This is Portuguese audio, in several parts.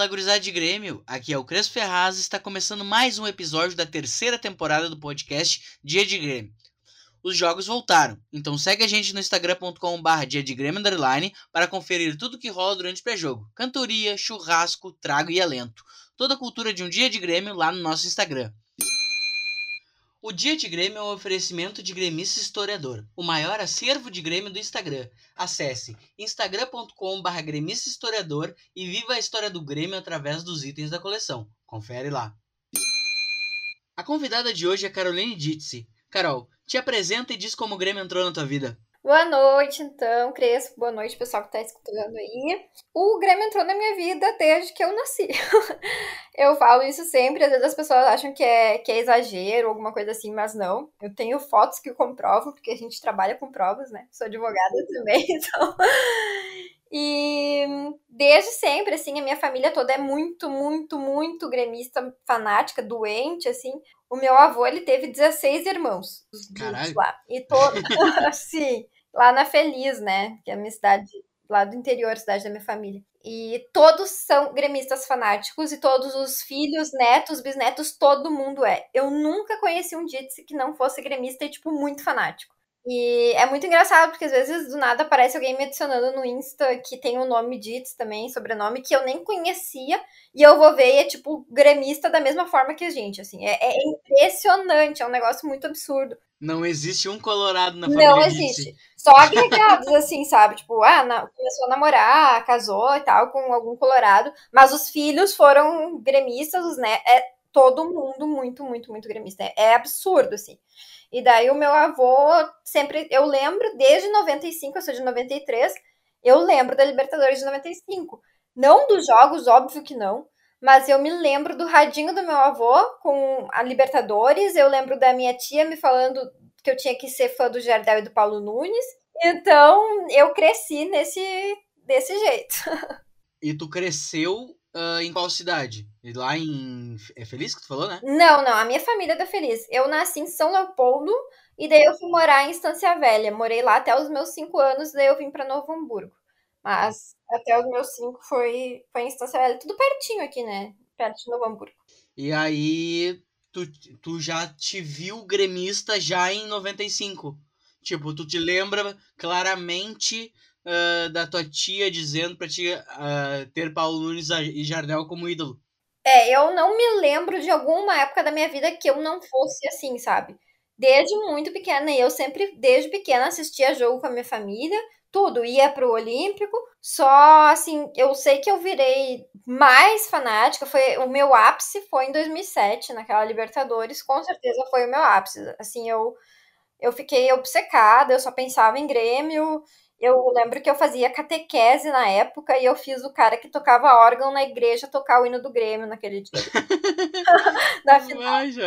Fala, gurizada de Grêmio! Aqui é o Crespo Ferraz e está começando mais um episódio da terceira temporada do podcast Dia de Grêmio. Os jogos voltaram, então segue a gente no instagram.com.br dia de Grêmio para conferir tudo que rola durante o pré-jogo. Cantoria, churrasco, trago e alento. Toda a cultura de um dia de Grêmio lá no nosso Instagram. O Dia de Grêmio é um oferecimento de Gremista Historiador, o maior acervo de Grêmio do Instagram. Acesse instagram.com.br gremista historiador e viva a história do Grêmio através dos itens da coleção. Confere lá. A convidada de hoje é Caroline Ditzi. Carol, te apresenta e diz como o Grêmio entrou na tua vida. Boa noite, então, Crespo. Boa noite, pessoal que está escutando aí. O Grêmio entrou na minha vida desde que eu nasci. eu falo isso sempre, às vezes as pessoas acham que é, que é exagero, alguma coisa assim, mas não. Eu tenho fotos que comprovam, porque a gente trabalha com provas, né? Sou advogada também, então. E desde sempre, assim, a minha família toda é muito, muito, muito gremista, fanática, doente, assim. O meu avô, ele teve 16 irmãos, os Caralho. lá. E todos, sim, lá na Feliz, né? Que é a minha cidade, lá do interior, cidade da minha família. E todos são gremistas fanáticos, e todos os filhos, netos, bisnetos, todo mundo é. Eu nunca conheci um Jitsi que não fosse gremista e, tipo, muito fanático. E é muito engraçado, porque às vezes do nada aparece alguém me adicionando no Insta que tem o nome Dits também, sobrenome, que eu nem conhecia, e eu vou ver e é tipo gremista da mesma forma que a gente, assim. É, é impressionante, é um negócio muito absurdo. Não existe um colorado na família Não existe. Só agregados, assim, sabe? Tipo, ah, na, começou a namorar, casou e tal, com algum colorado, mas os filhos foram gremistas, os né? É todo mundo muito, muito, muito gremista. É, é absurdo, assim. E daí o meu avô sempre, eu lembro desde 95, eu sou de 93, eu lembro da Libertadores de 95. Não dos jogos, óbvio que não, mas eu me lembro do radinho do meu avô com a Libertadores, eu lembro da minha tia me falando que eu tinha que ser fã do Jardel e do Paulo Nunes. Então, eu cresci nesse desse jeito. E tu cresceu uh, em qual cidade? Lá em. É Feliz que tu falou, né? Não, não, a minha família é da Feliz. Eu nasci em São Leopoldo e daí eu fui morar em Estância Velha. Morei lá até os meus cinco anos, daí eu vim para Novo Hamburgo. Mas até os meus cinco foi, foi em Estância Velha. Tudo pertinho aqui, né? Perto de Novo Hamburgo. E aí, tu, tu já te viu gremista já em 95. Tipo, tu te lembra claramente uh, da tua tia dizendo pra ti uh, ter Paulo Nunes e Jardel como ídolo. É, eu não me lembro de alguma época da minha vida que eu não fosse assim, sabe? Desde muito pequena, eu sempre, desde pequena, assistia jogo com a minha família, tudo, ia pro Olímpico, só assim, eu sei que eu virei mais fanática, foi o meu ápice foi em 2007, naquela Libertadores, com certeza foi o meu ápice, assim, eu eu fiquei obcecada, eu só pensava em Grêmio, eu lembro que eu fazia catequese na época e eu fiz o cara que tocava órgão na igreja tocar o hino do Grêmio naquele dia. na final. Já,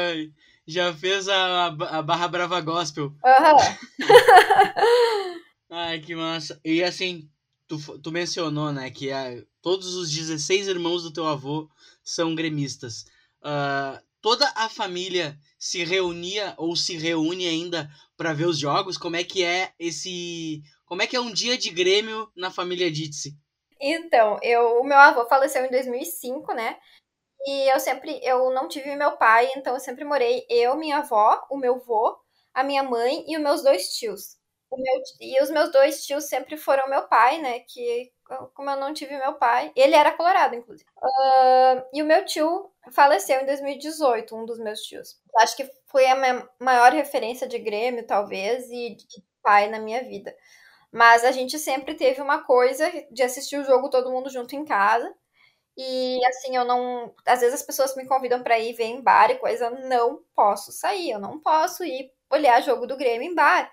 já fez a, a Barra Brava Gospel. Uhum. Ai, que massa. E assim, tu, tu mencionou, né, que a, todos os 16 irmãos do teu avô são gremistas. Uh, toda a família se reunia ou se reúne ainda para ver os jogos? Como é que é esse como é que é um dia de Grêmio na família Ditsi? Então, eu, o meu avô faleceu em 2005, né? E eu sempre, eu não tive meu pai, então eu sempre morei eu, minha avó, o meu vô, a minha mãe e os meus dois tios. Meu, e os meus dois tios sempre foram meu pai, né? Que como eu não tive meu pai, ele era colorado, inclusive. Uh, e o meu tio faleceu em 2018, um dos meus tios. Acho que foi a minha maior referência de Grêmio, talvez, e de pai na minha vida. Mas a gente sempre teve uma coisa de assistir o jogo todo mundo junto em casa. E assim, eu não. Às vezes as pessoas me convidam para ir ver em bar e coisa, eu não posso sair, eu não posso ir olhar jogo do Grêmio em bar.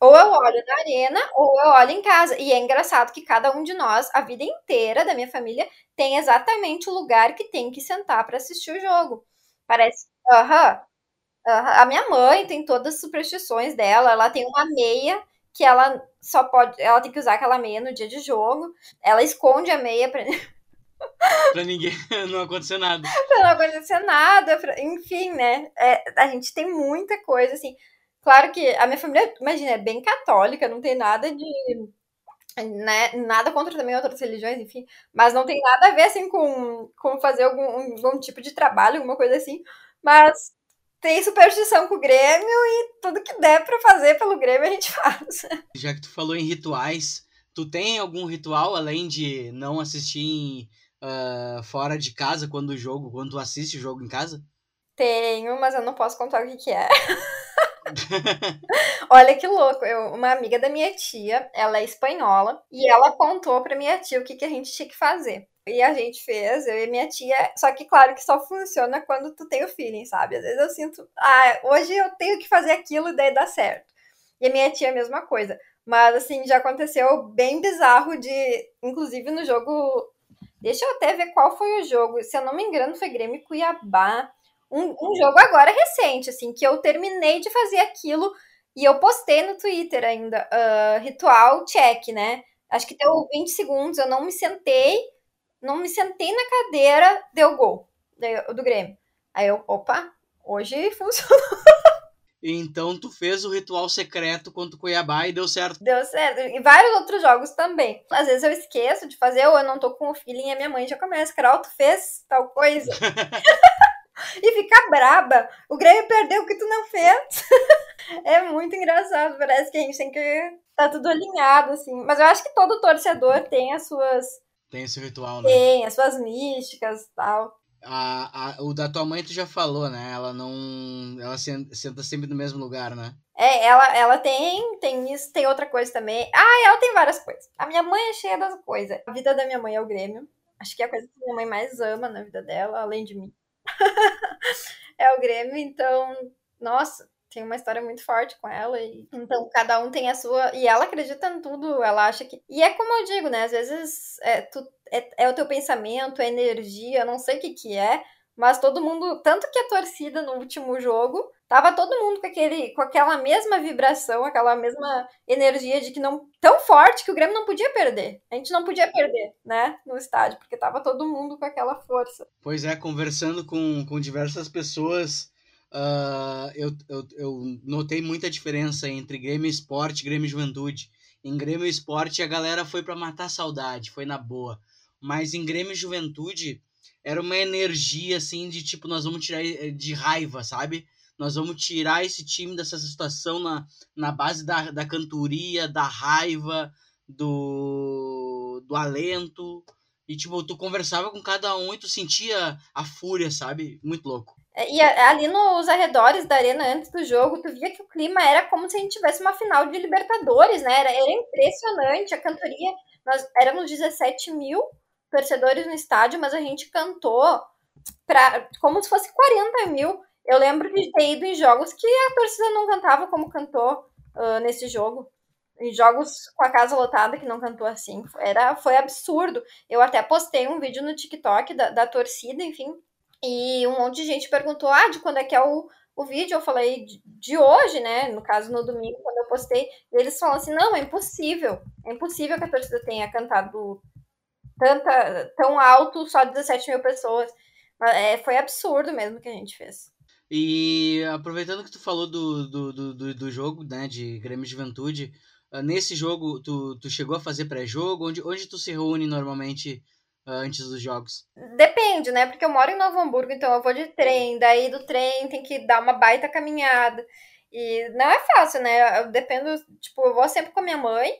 Ou eu olho na arena, ou eu olho em casa. E é engraçado que cada um de nós, a vida inteira da minha família, tem exatamente o lugar que tem que sentar para assistir o jogo. Parece. Aham. A minha mãe tem todas as superstições dela, ela tem uma meia que ela só pode. Ela tem que usar aquela meia no dia de jogo. Ela esconde a meia pra. pra ninguém não acontecer nada. pra não acontecer nada. Pra... Enfim, né? É, a gente tem muita coisa, assim. Claro que a minha família, imagina, é bem católica, não tem nada de, né? Nada contra também outras religiões, enfim. Mas não tem nada a ver, assim, com, com fazer algum, algum tipo de trabalho, alguma coisa assim. Mas tem superstição com o Grêmio e tudo que der para fazer pelo Grêmio a gente faz. Já que tu falou em rituais, tu tem algum ritual além de não assistir uh, fora de casa quando o jogo, quando tu assiste o jogo em casa? Tenho, mas eu não posso contar o que, que é. Olha que louco. Eu, uma amiga da minha tia, ela é espanhola, e ela contou pra minha tia o que, que a gente tinha que fazer. E a gente fez, eu e minha tia. Só que, claro, que só funciona quando tu tem o feeling, sabe? Às vezes eu sinto, ah, hoje eu tenho que fazer aquilo e daí dá certo. E a minha tia é a mesma coisa. Mas, assim, já aconteceu bem bizarro de. Inclusive no jogo. Deixa eu até ver qual foi o jogo. Se eu não me engano, foi Grêmio Cuiabá. Um, um jogo agora recente, assim, que eu terminei de fazer aquilo e eu postei no Twitter ainda. Uh, ritual check, né? Acho que deu 20 segundos, eu não me sentei não me sentei na cadeira, deu gol do Grêmio. Aí eu, opa, hoje funcionou. Então tu fez o ritual secreto contra o Cuiabá e deu certo. Deu certo. E vários outros jogos também. Às vezes eu esqueço de fazer, ou eu não tô com o feeling e a minha mãe já começa, Carol, tu fez tal coisa. e fica braba. O Grêmio perdeu o que tu não fez. é muito engraçado. Parece que a gente tem que tá tudo alinhado, assim. Mas eu acho que todo torcedor tem as suas tem esse ritual, né? Tem, as suas místicas e tal. A, a, o da tua mãe tu já falou, né? Ela não. Ela senta sempre no mesmo lugar, né? É, ela, ela tem, tem isso, tem outra coisa também. Ah, ela tem várias coisas. A minha mãe é cheia das coisas. A vida da minha mãe é o Grêmio. Acho que é a coisa que minha mãe mais ama na vida dela, além de mim. é o Grêmio, então, nossa, tem uma história muito forte com ela. E... Então, cada um tem a sua. E ela acredita em tudo, ela acha que. E é como eu digo, né? Às vezes é, tu... é, é o teu pensamento, é energia, não sei o que que é. Mas todo mundo, tanto que a torcida no último jogo, tava todo mundo com, aquele, com aquela mesma vibração, aquela mesma energia de que não. tão forte que o Grêmio não podia perder. A gente não podia perder, né? No estádio, porque tava todo mundo com aquela força. Pois é, conversando com, com diversas pessoas uh, eu, eu, eu notei muita diferença entre Grêmio Esporte e Grêmio Juventude. Em Grêmio Esporte a galera foi para matar saudade, foi na boa. Mas em Grêmio Juventude era uma energia assim de tipo, nós vamos tirar eh, de raiva, sabe? Nós vamos tirar esse time dessa situação na, na base da, da cantoria, da raiva, do, do alento. E, tipo, tu conversava com cada um e tu sentia a fúria, sabe? Muito louco. É, e ali nos arredores da arena, antes do jogo, tu via que o clima era como se a gente tivesse uma final de Libertadores, né? Era, era impressionante a cantoria. Nós éramos 17 mil torcedores no estádio, mas a gente cantou pra, como se fosse 40 mil. Eu lembro de ter ido em jogos que a torcida não cantava como cantou uh, nesse jogo. Em jogos com a casa lotada que não cantou assim. Era, foi absurdo. Eu até postei um vídeo no TikTok da, da torcida, enfim, e um monte de gente perguntou: ah, de quando é que é o, o vídeo? Eu falei de, hoje, né? No caso, no domingo, quando eu postei. E eles falam assim: não, é impossível. É impossível que a torcida tenha cantado tanta, tão alto, só 17 mil pessoas. É, foi absurdo mesmo que a gente fez. E aproveitando que tu falou do, do, do, do jogo, né, de Grêmio Juventude, ah, nesse jogo tu, tu chegou a fazer pré-jogo? Onde, onde tu se reúne normalmente antes dos jogos? Depende, né? Porque eu moro em Novo Hamburgo, então eu vou de trem, daí do trem tem que dar uma baita caminhada. E não é fácil, né? Eu dependo, tipo, eu vou sempre com a minha mãe.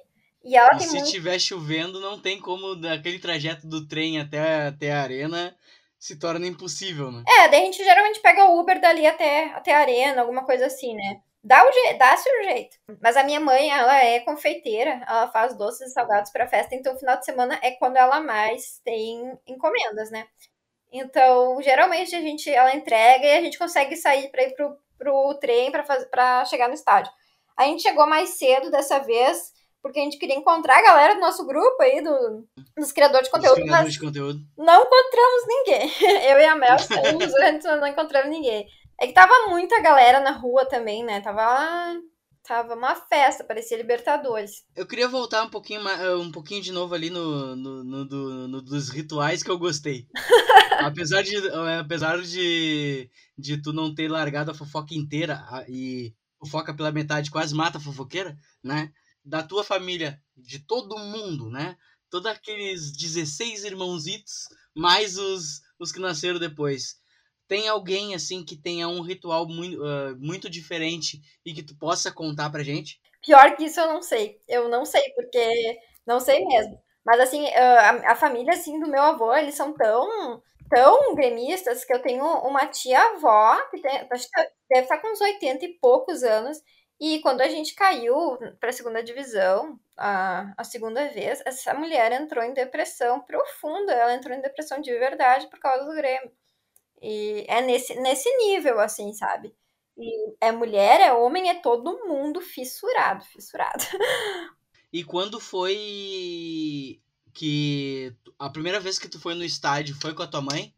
E ela e tem se muito... tiver chovendo, não tem como daquele trajeto do trem até, até a arena se torna impossível, né? É, daí a gente geralmente pega o Uber dali até, até a arena, alguma coisa assim, né? Dá o dá-se o jeito. Mas a minha mãe, ela é confeiteira, ela faz doces e salgados para festa, então o final de semana é quando ela mais tem encomendas, né? Então, geralmente a gente ela entrega e a gente consegue sair para ir pro, pro trem para fazer para chegar no estádio. A gente chegou mais cedo dessa vez, porque a gente queria encontrar a galera do nosso grupo aí, do, dos criadores de conteúdo. criadores de conteúdo. Não encontramos ninguém. Eu e a Mel saímos, a gente não encontramos ninguém. É que tava muita galera na rua também, né? Tava, tava uma festa, parecia Libertadores. Eu queria voltar um pouquinho, um pouquinho de novo ali no, no, no, do, no dos rituais que eu gostei. apesar de, apesar de, de tu não ter largado a fofoca inteira e fofoca pela metade quase mata a fofoqueira, né? da tua família, de todo mundo, né? Todos aqueles 16 irmãozitos, mais os, os que nasceram depois. Tem alguém, assim, que tenha um ritual muito, uh, muito diferente e que tu possa contar pra gente? Pior que isso eu não sei. Eu não sei, porque não sei mesmo. Mas, assim, a, a família, assim, do meu avô, eles são tão tão gremistas que eu tenho uma tia-avó, que tem, deve estar com uns 80 e poucos anos, e quando a gente caiu para a segunda divisão, a, a segunda vez, essa mulher entrou em depressão profunda, ela entrou em depressão de verdade por causa do Grêmio. E é nesse, nesse nível, assim, sabe? E é mulher, é homem, é todo mundo fissurado, fissurado. E quando foi que a primeira vez que tu foi no estádio foi com a tua mãe?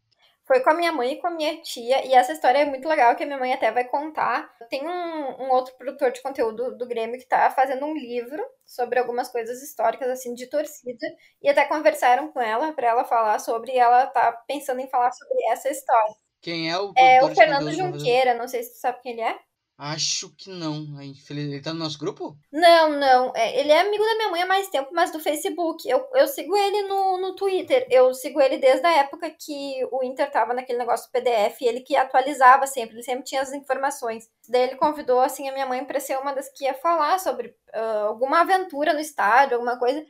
Foi com a minha mãe e com a minha tia, e essa história é muito legal, que a minha mãe até vai contar. Tem um, um outro produtor de conteúdo do Grêmio que tá fazendo um livro sobre algumas coisas históricas, assim, de torcida, e até conversaram com ela para ela falar sobre, e ela tá pensando em falar sobre essa história. Quem é o É o Fernando Junqueira, não sei se tu sabe quem ele é. Acho que não. Ele tá no nosso grupo? Não, não. É, ele é amigo da minha mãe há mais tempo, mas do Facebook. Eu, eu sigo ele no, no Twitter. Eu sigo ele desde a época que o Inter tava naquele negócio do PDF. Ele que atualizava sempre, ele sempre tinha as informações. Daí ele convidou, assim, a minha mãe pra ser uma das que ia falar sobre uh, alguma aventura no estádio, alguma coisa.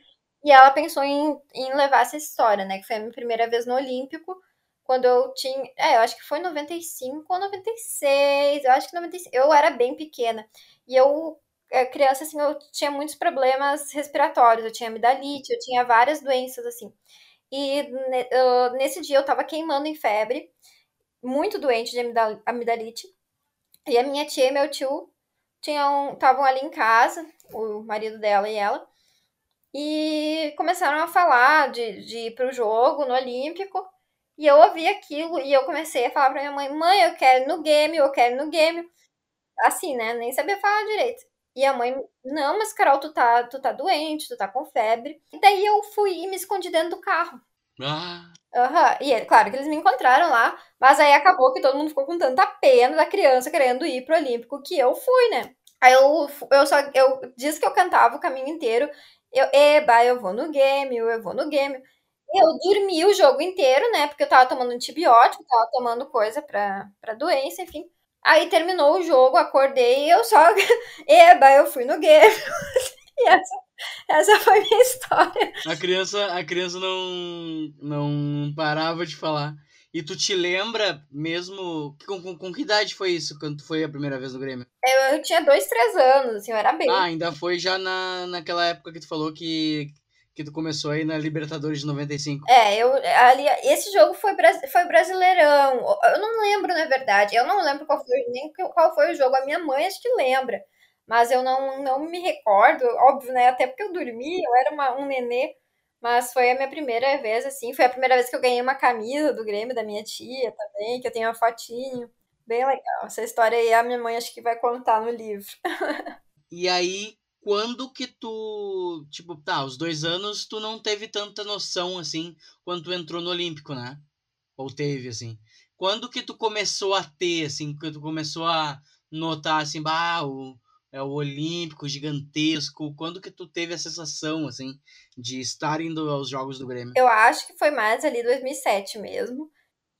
E ela pensou em, em levar essa história, né? Que foi a minha primeira vez no Olímpico quando eu tinha. É, eu acho que foi 95 ou 96. Eu acho que 96. Eu era bem pequena. E eu, é, criança, assim, eu tinha muitos problemas respiratórios. Eu tinha amidalite, eu tinha várias doenças, assim. E nesse dia eu tava queimando em febre, muito doente de amidalite. E a minha tia e meu tio estavam ali em casa, o marido dela e ela. E começaram a falar de, de ir pro jogo no Olímpico. E eu ouvi aquilo e eu comecei a falar pra minha mãe: mãe, eu quero no game, eu quero no game. Assim, né? Nem sabia falar direito. E a mãe, não, mas Carol, tu tá, tu tá doente, tu tá com febre. E daí eu fui e me escondi dentro do carro. Ah. Uhum. E claro que eles me encontraram lá, mas aí acabou que todo mundo ficou com tanta pena da criança querendo ir pro Olímpico que eu fui, né? Aí eu, eu só eu disse que eu cantava o caminho inteiro. Eu, eba, eu vou no game, eu vou no game. Eu dormi o jogo inteiro, né? Porque eu tava tomando antibiótico, tava tomando coisa pra, pra doença, enfim. Aí terminou o jogo, acordei e eu só. Eba, eu fui no game. e essa, essa foi a minha história. A criança, a criança não, não parava de falar. E tu te lembra mesmo. Com, com, com, que idade foi isso quando tu foi a primeira vez no Grêmio? Eu, eu tinha dois, três anos, assim, eu era bem. Ah, ainda foi já na, naquela época que tu falou que, que tu começou aí na Libertadores de 95. É, eu ali esse jogo foi foi Brasileirão. Eu não lembro, na verdade. Eu não lembro qual foi nem qual foi o jogo. A minha mãe acho que lembra, mas eu não, não me recordo, óbvio, né? Até porque eu dormi, eu era uma, um nenê. Mas foi a minha primeira vez, assim. Foi a primeira vez que eu ganhei uma camisa do Grêmio da minha tia também, que eu tenho uma fotinho. Bem legal. Essa história aí a minha mãe acho que vai contar no livro. e aí, quando que tu, tipo, tá, os dois anos tu não teve tanta noção, assim, quando tu entrou no Olímpico, né? Ou teve, assim. Quando que tu começou a ter, assim, que tu começou a notar, assim, bah, o, é o Olímpico gigantesco, quando que tu teve a sensação, assim, de estar indo aos Jogos do Grêmio? Eu acho que foi mais ali 2007 mesmo.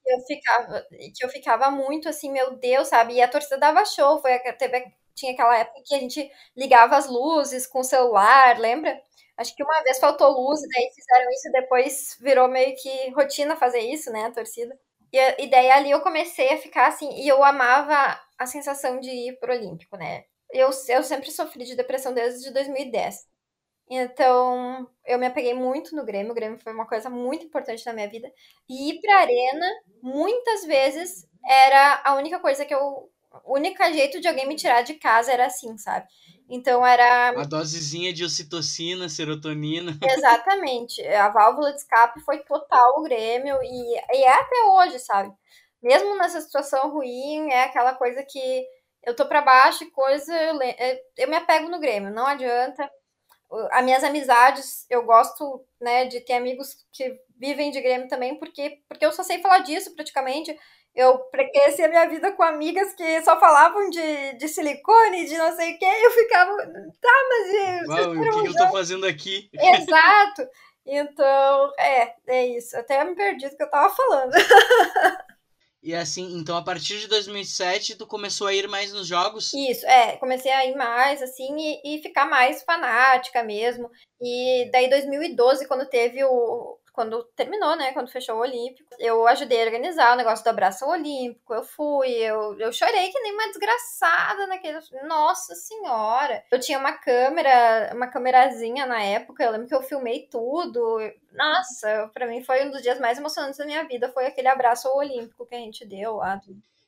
Eu ficava, que eu ficava muito assim, meu Deus, sabe? E a torcida dava show, foi, teve tinha aquela época que a gente ligava as luzes com o celular, lembra? Acho que uma vez faltou luz, e daí fizeram isso, e depois virou meio que rotina fazer isso, né, a torcida. E, e daí ali eu comecei a ficar assim, e eu amava a sensação de ir pro Olímpico, né? Eu, eu sempre sofri de depressão desde 2010. Então, eu me apeguei muito no Grêmio. O Grêmio foi uma coisa muito importante na minha vida. E ir pra arena, muitas vezes, era a única coisa que eu o único jeito de alguém me tirar de casa era assim, sabe? Então era. A dosezinha de ocitocina, serotonina. Exatamente. A válvula de escape foi total o Grêmio e, e é até hoje, sabe? Mesmo nessa situação ruim, é aquela coisa que eu tô para baixo e coisa. Eu, eu me apego no Grêmio, não adianta. As minhas amizades, eu gosto, né, de ter amigos que vivem de Grêmio também, porque, porque eu só sei falar disso praticamente. Eu cresci a minha vida com amigas que só falavam de, de silicone, de não sei o que, e eu ficava, tá, mas... Uau, o que, que eu tô fazendo aqui? Exato! Então, é, é isso. Até me perdi do que eu tava falando. E assim, então a partir de 2007 tu começou a ir mais nos jogos? Isso, é, comecei a ir mais, assim, e, e ficar mais fanática mesmo. E daí 2012, quando teve o, quando terminou, né? Quando fechou o Olímpico, eu ajudei a organizar o negócio do abraço olímpico. Eu fui, eu, eu chorei que nem uma desgraçada naquele. Nossa senhora! Eu tinha uma câmera, uma câmerazinha na época. Eu lembro que eu filmei tudo. Nossa, para mim foi um dos dias mais emocionantes da minha vida. Foi aquele abraço olímpico que a gente deu lá.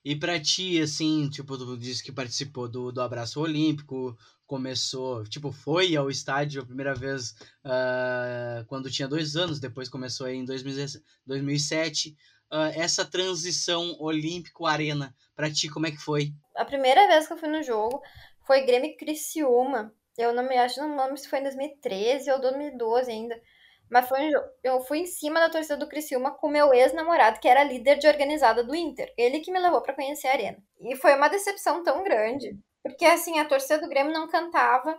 E pra ti, assim, tipo, tu disse que participou do, do Abraço Olímpico, começou, tipo, foi ao estádio a primeira vez uh, quando tinha dois anos, depois começou aí em 2007. Uh, essa transição olímpico-arena, pra ti, como é que foi? A primeira vez que eu fui no jogo foi Grêmio Criciúma. Eu não me acho, não lembro se foi em 2013 ou 2012 ainda. Mas foi, eu fui em cima da torcida do Criciúma com meu ex-namorado, que era líder de organizada do Inter. Ele que me levou para conhecer a arena. E foi uma decepção tão grande. Porque, assim, a torcida do Grêmio não cantava.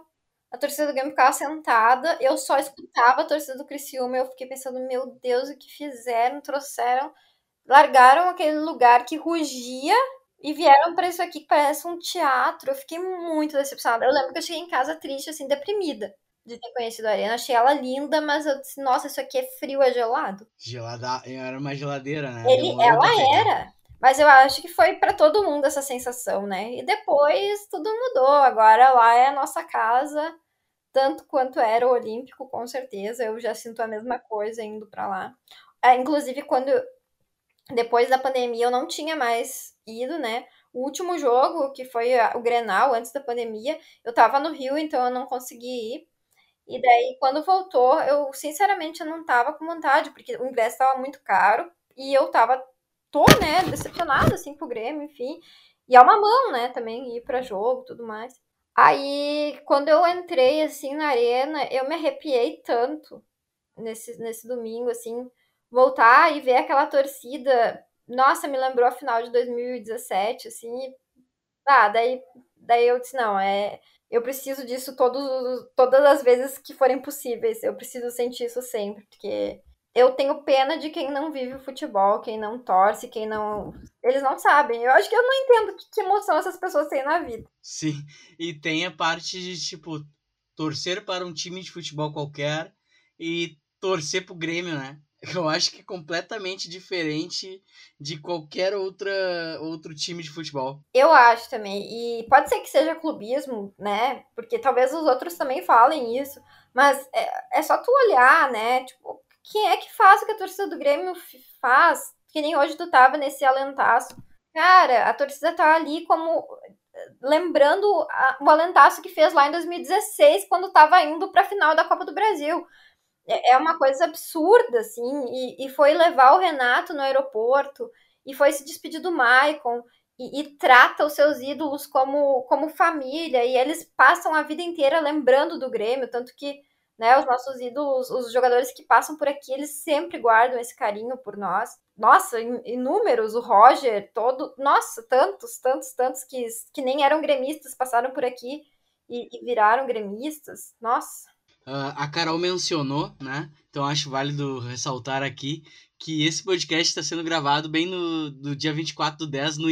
A torcida do Grêmio ficava sentada. Eu só escutava a torcida do Criciúma. E eu fiquei pensando, meu Deus, o que fizeram? Trouxeram... Largaram aquele lugar que rugia e vieram para isso aqui que parece um teatro. Eu fiquei muito decepcionada. Eu lembro que eu cheguei em casa triste, assim, deprimida de ter conhecido a Arena. Achei ela linda, mas eu disse, nossa, isso aqui é frio, é gelado. Gelada, era uma geladeira, né? Ele, ela era. Mas eu acho que foi para todo mundo essa sensação, né? E depois tudo mudou. Agora lá é a nossa casa, tanto quanto era o Olímpico, com certeza. Eu já sinto a mesma coisa indo para lá. É, inclusive, quando depois da pandemia eu não tinha mais ido, né? O último jogo, que foi o Grenal, antes da pandemia, eu tava no Rio, então eu não consegui ir. E daí, quando voltou, eu sinceramente eu não tava com vontade, porque o ingresso tava muito caro e eu tava tô, né, decepcionada, assim, com o Grêmio, enfim. E é uma mão, né, também ir para jogo tudo mais. Aí, quando eu entrei, assim, na arena, eu me arrepiei tanto nesse, nesse domingo, assim, voltar e ver aquela torcida. Nossa, me lembrou a final de 2017, assim. Ah, daí, daí eu disse, não, é. Eu preciso disso todos, todas as vezes que forem possíveis. Eu preciso sentir isso sempre, porque eu tenho pena de quem não vive o futebol, quem não torce, quem não. Eles não sabem. Eu acho que eu não entendo que emoção essas pessoas têm na vida. Sim, e tem a parte de, tipo, torcer para um time de futebol qualquer e torcer pro Grêmio, né? Eu acho que é completamente diferente de qualquer outra, outro time de futebol. Eu acho também. E pode ser que seja clubismo, né? Porque talvez os outros também falem isso. Mas é, é só tu olhar, né? Tipo, quem é que faz o que a torcida do Grêmio faz? Que nem hoje tu tava nesse alentaço. Cara, a torcida tá ali como lembrando a, o alentaço que fez lá em 2016, quando tava indo pra final da Copa do Brasil. É, é uma coisa absurda, assim, e, e, foi levar o Renato no aeroporto, e foi se despedir do Maicon, e, e, trata os seus ídolos como, como família, e eles passam a vida inteira lembrando do Grêmio, tanto que né? Os nossos ídolos, os jogadores que passam por aqui, eles sempre guardam esse carinho por nós. Nossa, inúmeros, o Roger, todo, nossa, tantos, tantos, tantos que, que nem eram gremistas passaram por aqui e, e viraram gremistas. Nossa. Uh, a Carol mencionou, né? Então acho válido ressaltar aqui que esse podcast está sendo gravado bem no, no dia 24 do 10, no,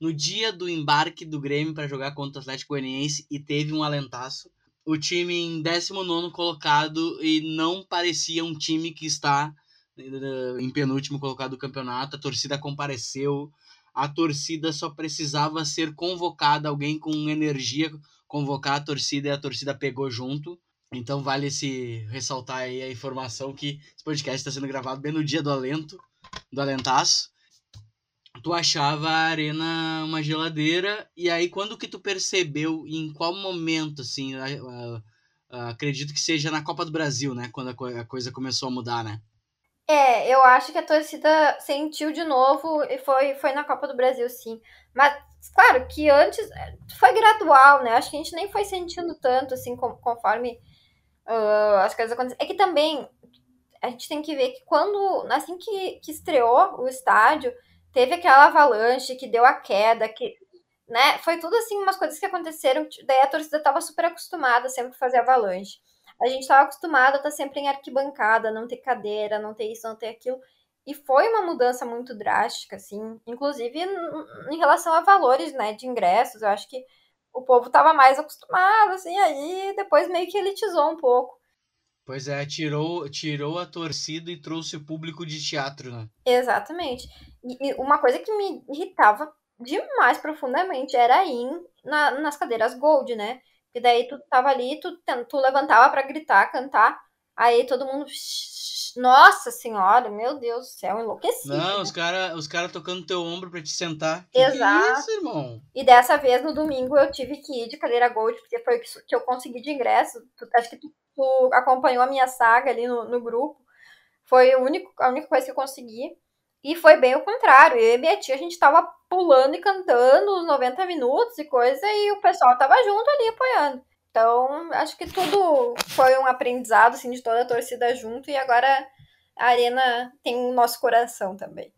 no dia do embarque do Grêmio para jogar contra o Atlético Goianiense e teve um alentaço o time em 19 colocado e não parecia um time que está eh, em penúltimo colocado do campeonato. A torcida compareceu, a torcida só precisava ser convocada, alguém com energia convocar a torcida e a torcida pegou junto. Então vale se ressaltar aí a informação que esse podcast está sendo gravado bem no dia do alento, do alentaço tu achava a arena uma geladeira e aí quando que tu percebeu em qual momento assim a, a, a, acredito que seja na Copa do Brasil né quando a, coisa começou a mudar né? É eu acho que a torcida sentiu de novo e foi foi na Copa do Brasil sim. Mas claro que antes foi gradual né? Acho que a gente nem foi sentindo tanto assim conforme Uh, as coisas acontecem. É que também a gente tem que ver que quando, assim que, que estreou o estádio, teve aquela avalanche que deu a queda, que, né, foi tudo assim, umas coisas que aconteceram, daí a torcida tava super acostumada sempre a fazer avalanche. A gente tava acostumado a estar tá sempre em arquibancada, não ter cadeira, não ter isso, não ter aquilo. E foi uma mudança muito drástica, assim, inclusive em relação a valores, né, de ingressos. Eu acho que o povo tava mais acostumado, assim, aí depois meio que elitizou um pouco. Pois é, tirou, tirou a torcida e trouxe o público de teatro, né? Exatamente. E, uma coisa que me irritava demais profundamente era ir na, nas cadeiras Gold, né? Porque daí tu tava ali, tu, tu levantava para gritar, cantar, aí todo mundo nossa senhora, meu Deus do céu, enlouquecido. Não, né? os caras os cara tocando teu ombro pra te sentar. Que Exato. Que é isso, irmão? E dessa vez, no domingo, eu tive que ir de cadeira Gold, porque foi o que eu consegui de ingresso. Acho que tu, tu acompanhou a minha saga ali no, no grupo. Foi o único, a única coisa que eu consegui. E foi bem o contrário. Eu e minha tia, a gente tava pulando e cantando os 90 minutos e coisa, e o pessoal tava junto ali apoiando. Então, acho que tudo foi um aprendizado, assim, de toda a torcida junto, e agora a Arena tem o nosso coração também.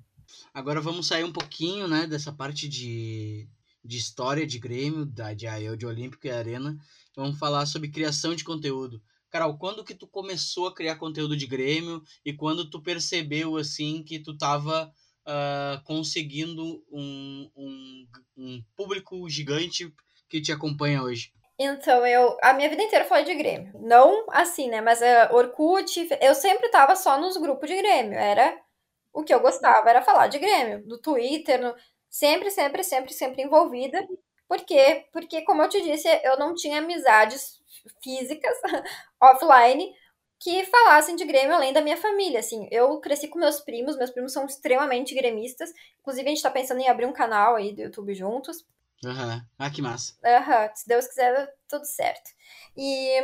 Agora vamos sair um pouquinho, né, dessa parte de, de história de Grêmio, da, de, de Olímpico e Arena. Vamos falar sobre criação de conteúdo. Carol, quando que tu começou a criar conteúdo de Grêmio e quando tu percebeu, assim, que tu tava uh, conseguindo um, um, um público gigante que te acompanha hoje? Então, eu. A minha vida inteira foi de Grêmio. Não assim, né? Mas uh, Orkut, eu sempre tava só nos grupos de Grêmio. Era. O que eu gostava era falar de Grêmio. Do Twitter, no, sempre, sempre, sempre, sempre envolvida. Por quê? Porque, como eu te disse, eu não tinha amizades físicas, offline, que falassem de Grêmio além da minha família, assim. Eu cresci com meus primos, meus primos são extremamente gremistas. Inclusive, a gente tá pensando em abrir um canal aí do YouTube juntos. Aham. Uhum. Ah, que massa. Aham. Uhum. Se Deus quiser, tudo certo. E...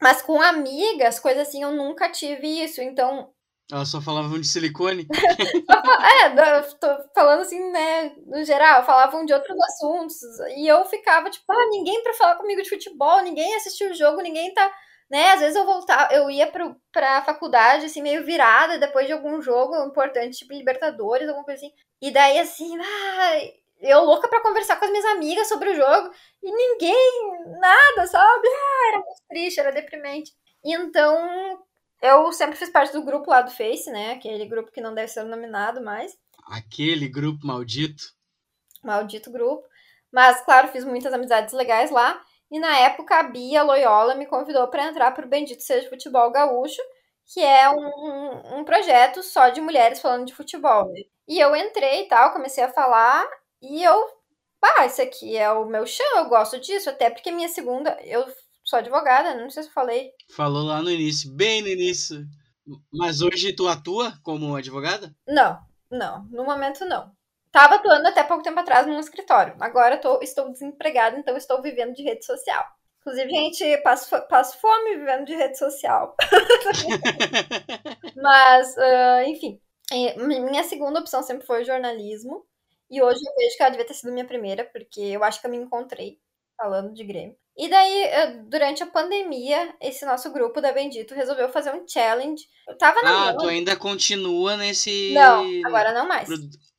Mas com amigas, coisas assim, eu nunca tive isso. Então, elas só falavam de silicone? é, tô falando assim, né, no geral, falavam de outros assuntos. E eu ficava tipo, ah, ninguém pra falar comigo de futebol, ninguém assistiu o jogo, ninguém tá. Né, às vezes eu voltava, eu ia pro, pra faculdade, assim, meio virada, depois de algum jogo importante, tipo Libertadores, alguma coisa assim. E daí, assim, ah, eu louca para conversar com as minhas amigas sobre o jogo e ninguém, nada, sabe? Ah, era muito triste, era deprimente. Então, eu sempre fiz parte do grupo lá do Face, né? Aquele grupo que não deve ser nominado mais. Aquele grupo maldito. Maldito grupo. Mas, claro, fiz muitas amizades legais lá. E na época, a Bia Loyola me convidou para entrar para o Bendito Seja Futebol Gaúcho, que é um, um projeto só de mulheres falando de futebol. E eu entrei e tal, comecei a falar, e eu, ah, isso aqui é o meu chão, eu gosto disso, até porque minha segunda, eu sou advogada, não sei se eu falei. Falou lá no início, bem no início. Mas hoje tu atua como advogada? Não, não, no momento não. Tava atuando até pouco tempo atrás num escritório. Agora tô, estou desempregada, então estou vivendo de rede social. Inclusive, gente, passo, passo fome vivendo de rede social. Mas, uh, enfim. Minha segunda opção sempre foi o jornalismo. E hoje eu vejo que ela devia ter sido minha primeira, porque eu acho que eu me encontrei falando de Grêmio. E daí, eh, durante a pandemia, esse nosso grupo da Bendito resolveu fazer um challenge. Eu tava na. Ah, tu ainda continua nesse. Não, agora não mais.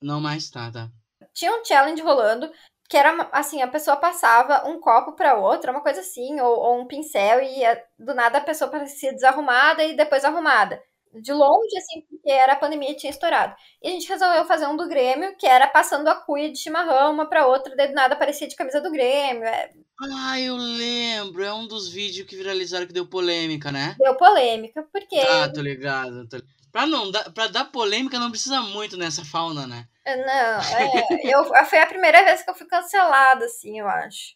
Não mais, tá, tá. Tinha um challenge rolando que era assim, a pessoa passava um copo para outra, uma coisa assim, ou, ou um pincel, e do nada a pessoa parecia desarrumada e depois arrumada de longe, assim, porque era a pandemia tinha estourado. E a gente resolveu fazer um do Grêmio, que era passando a cuia de chimarrão uma pra outra, daí do nada aparecia de camisa do Grêmio. É... Ah, eu lembro. É um dos vídeos que viralizaram que deu polêmica, né? Deu polêmica, porque. Ah, tô ligado. Tô... Pra, não, dar, pra dar polêmica não precisa muito nessa fauna, né? É, não, é, eu, foi a primeira vez que eu fui cancelada, assim, eu acho.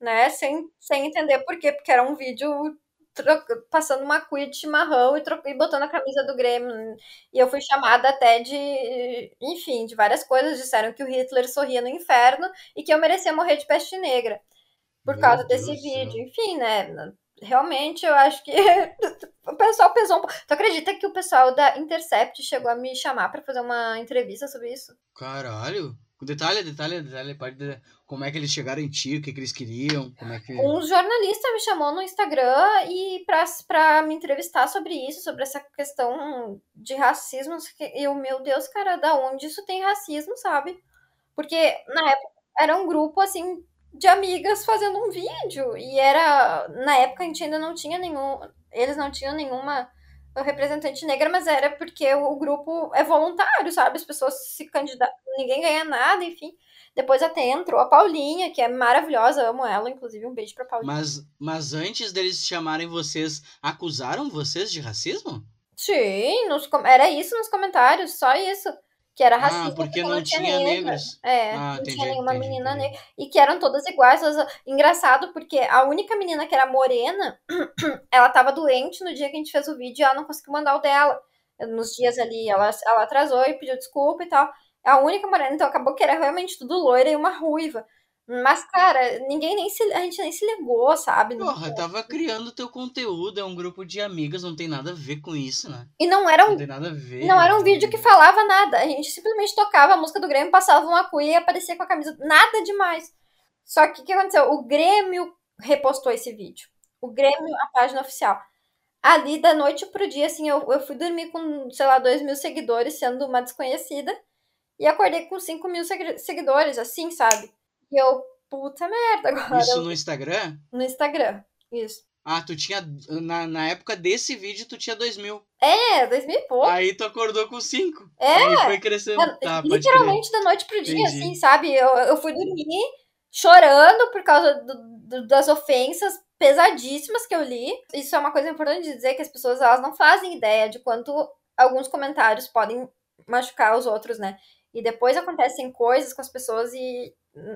Né? Sem, sem entender por quê, porque era um vídeo passando uma cuia de chimarrão e, e botando a camisa do Grêmio. E eu fui chamada até de, enfim, de várias coisas. Disseram que o Hitler sorria no inferno e que eu merecia morrer de peste negra por Meu causa Deus desse vídeo. Céu. Enfim, né? Realmente eu acho que o pessoal pesou um pouco. Tu acredita que o pessoal da Intercept chegou a me chamar para fazer uma entrevista sobre isso? Caralho! Detalhe, detalhe, detalhe, parte de como é que eles chegaram em ti, o que, que eles queriam, como é que... Um jornalista me chamou no Instagram e pra me entrevistar sobre isso, sobre essa questão de racismo. E eu, meu Deus, cara, da onde isso tem racismo, sabe? Porque na época era um grupo, assim, de amigas fazendo um vídeo. E era. Na época a gente ainda não tinha nenhum. Eles não tinham nenhuma representante negra, mas era porque o grupo é voluntário, sabe? As pessoas se candidatam, ninguém ganha nada, enfim. Depois até entrou a Paulinha, que é maravilhosa, amo ela, inclusive um beijo pra Paulinha. Mas, mas antes deles chamarem vocês, acusaram vocês de racismo? Sim, nos, era isso nos comentários, só isso que era racista. Ah, porque não, não tinha, tinha negros. É, ah, não entendi, tinha nenhuma entendi, menina entendi. negra. E que eram todas iguais. Engraçado, porque a única menina que era morena, ela tava doente no dia que a gente fez o vídeo e ela não conseguiu mandar o dela. Nos dias ali, ela, ela atrasou e pediu desculpa e tal. A única morena, então acabou que era realmente tudo loira e uma ruiva. Mas, cara, ninguém nem se. A gente nem se ligou, sabe? Porra, tava criando teu conteúdo, é um grupo de amigas, não tem nada a ver com isso, né? E não era um. Não tem nada a ver. Não era um vídeo que falava nada. A gente simplesmente tocava a música do Grêmio, passava uma cuia e aparecia com a camisa. Nada demais. Só que o que aconteceu? O Grêmio repostou esse vídeo. O Grêmio, a página oficial. Ali, da noite pro dia, assim, eu, eu fui dormir com, sei lá, dois mil seguidores, sendo uma desconhecida. E acordei com 5 mil seguidores, assim, sabe? E eu, puta merda, agora. Isso no Instagram? No Instagram, isso. Ah, tu tinha. Na, na época desse vídeo, tu tinha 2 mil. É, 2 mil e pouco. Aí tu acordou com 5. É. Aí foi crescendo. Tá, literalmente da noite pro dia, Entendi. assim, sabe? Eu, eu fui dormir chorando por causa do, do, das ofensas pesadíssimas que eu li. Isso é uma coisa importante de dizer que as pessoas elas não fazem ideia de quanto alguns comentários podem machucar os outros, né? E depois acontecem coisas com as pessoas e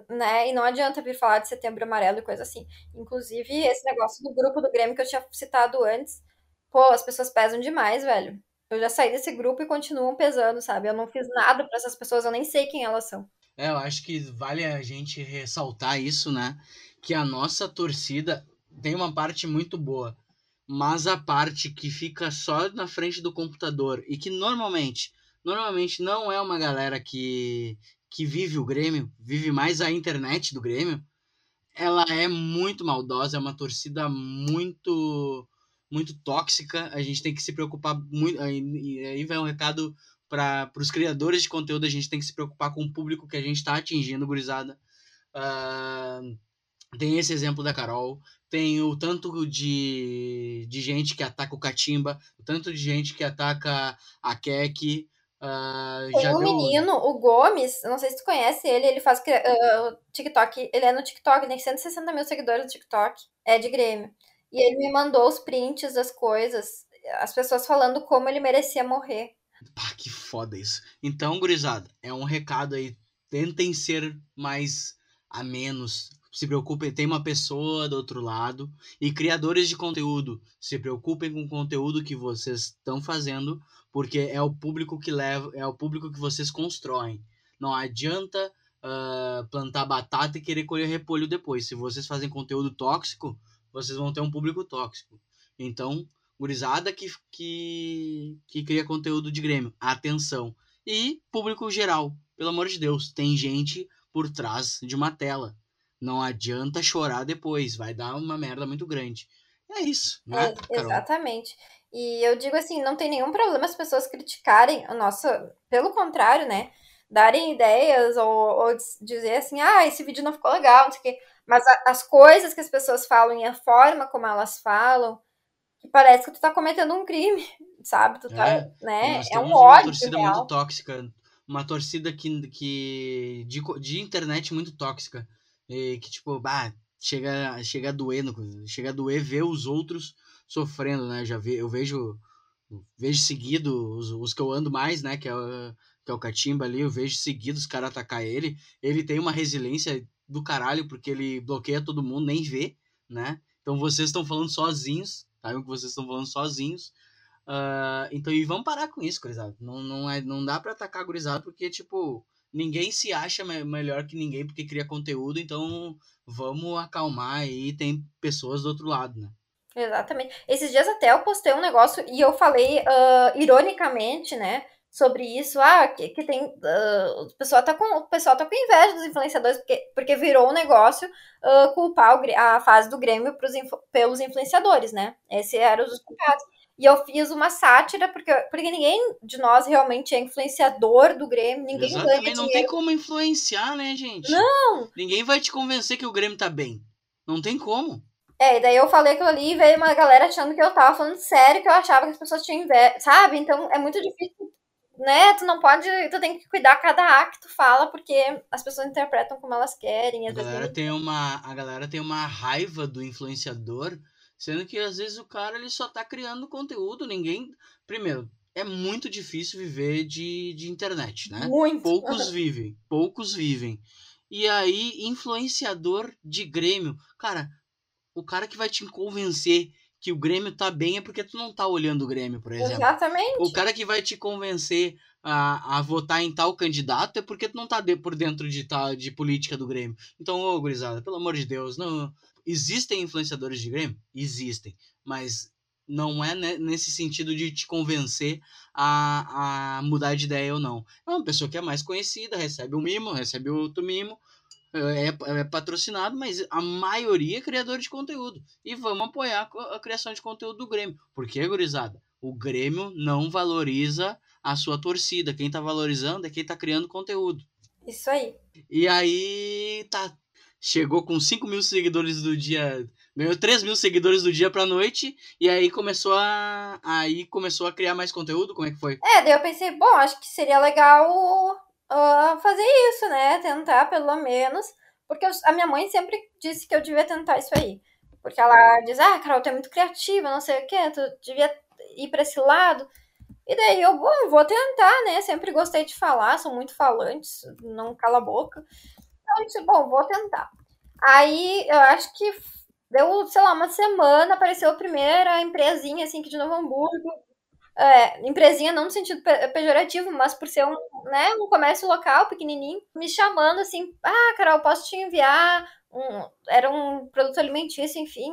né? E não adianta vir falar de setembro amarelo e coisa assim. Inclusive, esse negócio do grupo do Grêmio que eu tinha citado antes, pô, as pessoas pesam demais, velho. Eu já saí desse grupo e continuam pesando, sabe? Eu não fiz nada para essas pessoas, eu nem sei quem elas são. É, eu acho que vale a gente ressaltar isso, né? Que a nossa torcida tem uma parte muito boa, mas a parte que fica só na frente do computador e que normalmente, normalmente não é uma galera que que vive o Grêmio, vive mais a internet do Grêmio, ela é muito maldosa, é uma torcida muito muito tóxica. A gente tem que se preocupar muito. E aí vai um recado para os criadores de conteúdo: a gente tem que se preocupar com o público que a gente está atingindo, gurizada. Uh, tem esse exemplo da Carol, tem o tanto de, de gente que ataca o Catimba, o tanto de gente que ataca a Kek, Uh, Tem um deu... menino, o Gomes, não sei se tu conhece ele, ele faz uh, TikTok, ele é no TikTok, tem 160 mil seguidores no TikTok, é de Grêmio. E ele me mandou os prints das coisas, as pessoas falando como ele merecia morrer. Pá, que foda isso. Então, gurizada, é um recado aí, tentem ser mais a menos, se preocupem, tem uma pessoa do outro lado. E criadores de conteúdo, se preocupem com o conteúdo que vocês estão fazendo, porque é o público que leva, é o público que vocês constroem. Não adianta uh, plantar batata e querer colher repolho depois. Se vocês fazem conteúdo tóxico, vocês vão ter um público tóxico. Então, gurizada que, que, que cria conteúdo de Grêmio, atenção. E público geral, pelo amor de Deus, tem gente por trás de uma tela. Não adianta chorar depois, vai dar uma merda muito grande. É isso, né? É, exatamente. E eu digo assim, não tem nenhum problema as pessoas criticarem a nossa. Pelo contrário, né? Darem ideias ou, ou dizer assim, ah, esse vídeo não ficou legal, não sei o quê. Mas a, as coisas que as pessoas falam e a forma como elas falam, que parece que tu tá cometendo um crime, sabe? Tu tá, é, né? É um ódio. Uma torcida real. muito tóxica. Uma torcida que, que de, de internet muito tóxica. E que, tipo, bah, chega, chega a doer, chega a doer ver os outros sofrendo, né? Já vi, eu vejo vejo seguido os, os que eu ando mais, né? Que é, o, que é o Catimba ali, eu vejo seguido os caras atacar ele. Ele tem uma resiliência do caralho, porque ele bloqueia todo mundo, nem vê, né? Então vocês estão falando sozinhos, tá? Que vocês estão falando sozinhos. Uh, então, e vamos parar com isso, gurizada. Não, não, é, não dá pra atacar a gurizada, porque, tipo, ninguém se acha melhor que ninguém porque cria conteúdo, então vamos acalmar aí, tem pessoas do outro lado, né? Exatamente. Esses dias até eu postei um negócio e eu falei uh, ironicamente, né? sobre isso, ah, que, que tem. Uh, o, pessoal tá com, o pessoal tá com inveja dos influenciadores, porque, porque virou um negócio uh, culpar o, a fase do Grêmio pros, pelos influenciadores, né? Esse era os culpados. E eu fiz uma sátira, porque, porque ninguém de nós realmente é influenciador do Grêmio, ninguém Exatamente, ganha não tem como influenciar, né, gente? Não! Ninguém vai te convencer que o Grêmio tá bem. Não tem como. É, e daí eu falei aquilo ali e veio uma galera achando que eu tava falando sério, que eu achava que as pessoas tinham inveja, sabe? Então é muito difícil né, tu não pode, tu tem que cuidar cada A que tu fala, porque as pessoas interpretam como elas querem. a galera vezes... tem uma, a galera tem uma raiva do influenciador, sendo que às vezes o cara ele só tá criando conteúdo, ninguém, primeiro, é muito difícil viver de, de internet, né? Muito. Poucos vivem, poucos vivem. E aí, influenciador de Grêmio, cara, o cara que vai te convencer que o Grêmio tá bem é porque tu não tá olhando o Grêmio, por exemplo. Exatamente. O cara que vai te convencer a, a votar em tal candidato é porque tu não tá de, por dentro de, tal, de política do Grêmio. Então, ô, gurizada, pelo amor de Deus, não. Existem influenciadores de Grêmio? Existem. Mas não é nesse sentido de te convencer a, a mudar de ideia ou não. É uma pessoa que é mais conhecida, recebe o mimo, recebe outro mimo, é, é, patrocinado, mas a maioria é criador de conteúdo. E vamos apoiar a criação de conteúdo do Grêmio. Porque, gurizada, o Grêmio não valoriza a sua torcida. Quem tá valorizando é quem tá criando conteúdo. Isso aí. E aí, tá. Chegou com 5 mil seguidores do dia. Ganhou 3 mil seguidores do dia pra noite. E aí começou a. Aí começou a criar mais conteúdo. Como é que foi? É, daí eu pensei, bom, acho que seria legal uh, fazer isso, né? Tentar pelo menos. Porque eu, a minha mãe sempre disse que eu devia tentar isso aí. Porque ela diz, ah, Carol, tu é muito criativa, não sei o quê, tu devia ir para esse lado. E daí eu, bom, vou tentar, né? Sempre gostei de falar, sou muito falante, não cala a boca. Então eu disse, bom, vou tentar. Aí eu acho que deu, sei lá, uma semana, apareceu a primeira empresinha, assim, aqui de Novo Hamburgo, é, empresinha não no sentido pejorativo, mas por ser um, né, um comércio local, pequenininho, me chamando assim, ah, Carol, posso te enviar um, era um produto alimentício, enfim.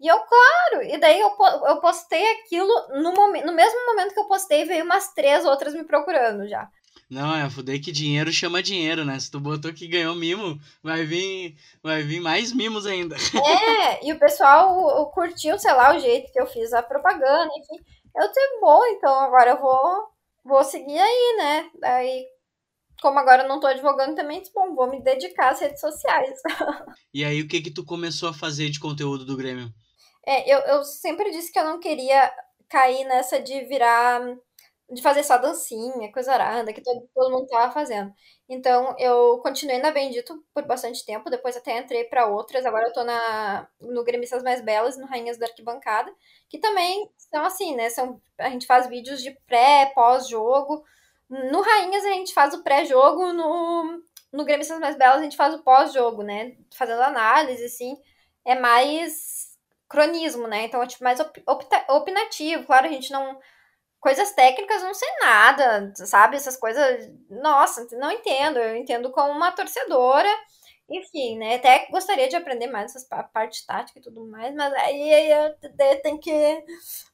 E eu, claro, e daí eu, eu postei aquilo no, no mesmo momento que eu postei, veio umas três outras me procurando já. Não, é fudei que dinheiro chama dinheiro, né? Se tu botou que ganhou mimo, vai vir, vai vir mais mimos ainda. É, e o pessoal curtiu, sei lá, o jeito que eu fiz a propaganda, enfim. Eu disse, bom, então agora eu vou, vou seguir aí, né? Daí, como agora eu não tô advogando também, disse, bom, vou me dedicar às redes sociais. E aí, o que que tu começou a fazer de conteúdo do Grêmio? É, eu, eu sempre disse que eu não queria cair nessa de virar de fazer só dancinha, coisa arada, que todo, todo mundo tava fazendo. Então, eu continuei na Bendito por bastante tempo, depois até entrei para outras, agora eu tô na, no Gremistas Mais Belas, no Rainhas da Arquibancada, que também são assim, né, são, a gente faz vídeos de pré, pós-jogo, no Rainhas a gente faz o pré-jogo, no, no Gremistas Mais Belas a gente faz o pós-jogo, né, fazendo análise, assim, é mais cronismo, né, então é tipo mais op, opinativo, claro, a gente não coisas técnicas não sei nada, sabe? Essas coisas, nossa, não entendo. Eu entendo como uma torcedora. Enfim, né? Até gostaria de aprender mais essas partes tática e tudo mais, mas aí, aí eu tenho que.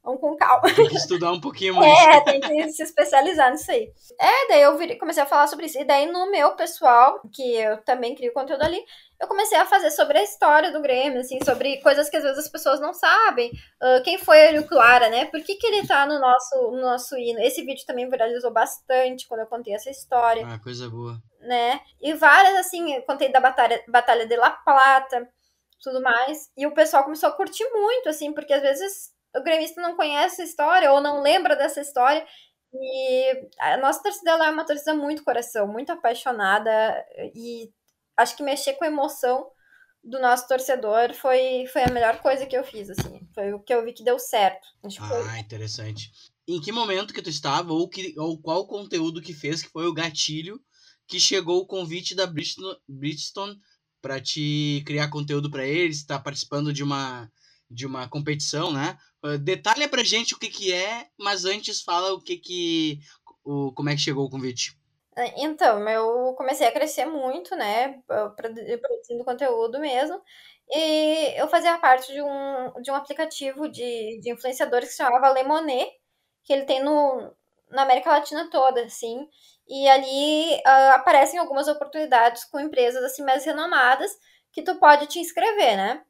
Vamos com calma. Tem que estudar um pouquinho mais. É, tem que se especializar nisso aí. É, daí eu virei, comecei a falar sobre isso. E daí no meu pessoal, que eu também crio conteúdo ali, eu comecei a fazer sobre a história do Grêmio, assim, sobre coisas que às vezes as pessoas não sabem. Uh, quem foi Hélio Clara, né? Por que, que ele tá no nosso, no nosso hino? Esse vídeo também viralizou bastante quando eu contei essa história. Ah, coisa boa. Né? E várias, assim, eu contei da Batalha, Batalha de La Plata, tudo mais. E o pessoal começou a curtir muito, assim, porque às vezes o gremista não conhece a história ou não lembra dessa história. E a nossa torcida é uma torcida muito coração, muito apaixonada e acho que mexer com a emoção do nosso torcedor foi, foi a melhor coisa que eu fiz, assim. Foi o que eu vi que deu certo. Acho ah, foi... interessante. Em que momento que tu estava, ou, que, ou qual conteúdo que fez, que foi o gatilho, que chegou o convite da Bridgestone para te criar conteúdo para eles, tá participando de uma de uma competição, né? Uh, detalha pra gente o que que é, mas antes fala o que que o como é que chegou o convite. Então, eu comecei a crescer muito, né, produzindo conteúdo mesmo, e eu fazia parte de um, de um aplicativo de, de influenciadores que se chamava Lemonet, que ele tem no, na América Latina toda, assim. E ali uh, aparecem algumas oportunidades com empresas assim mais renomadas que tu pode te inscrever, né?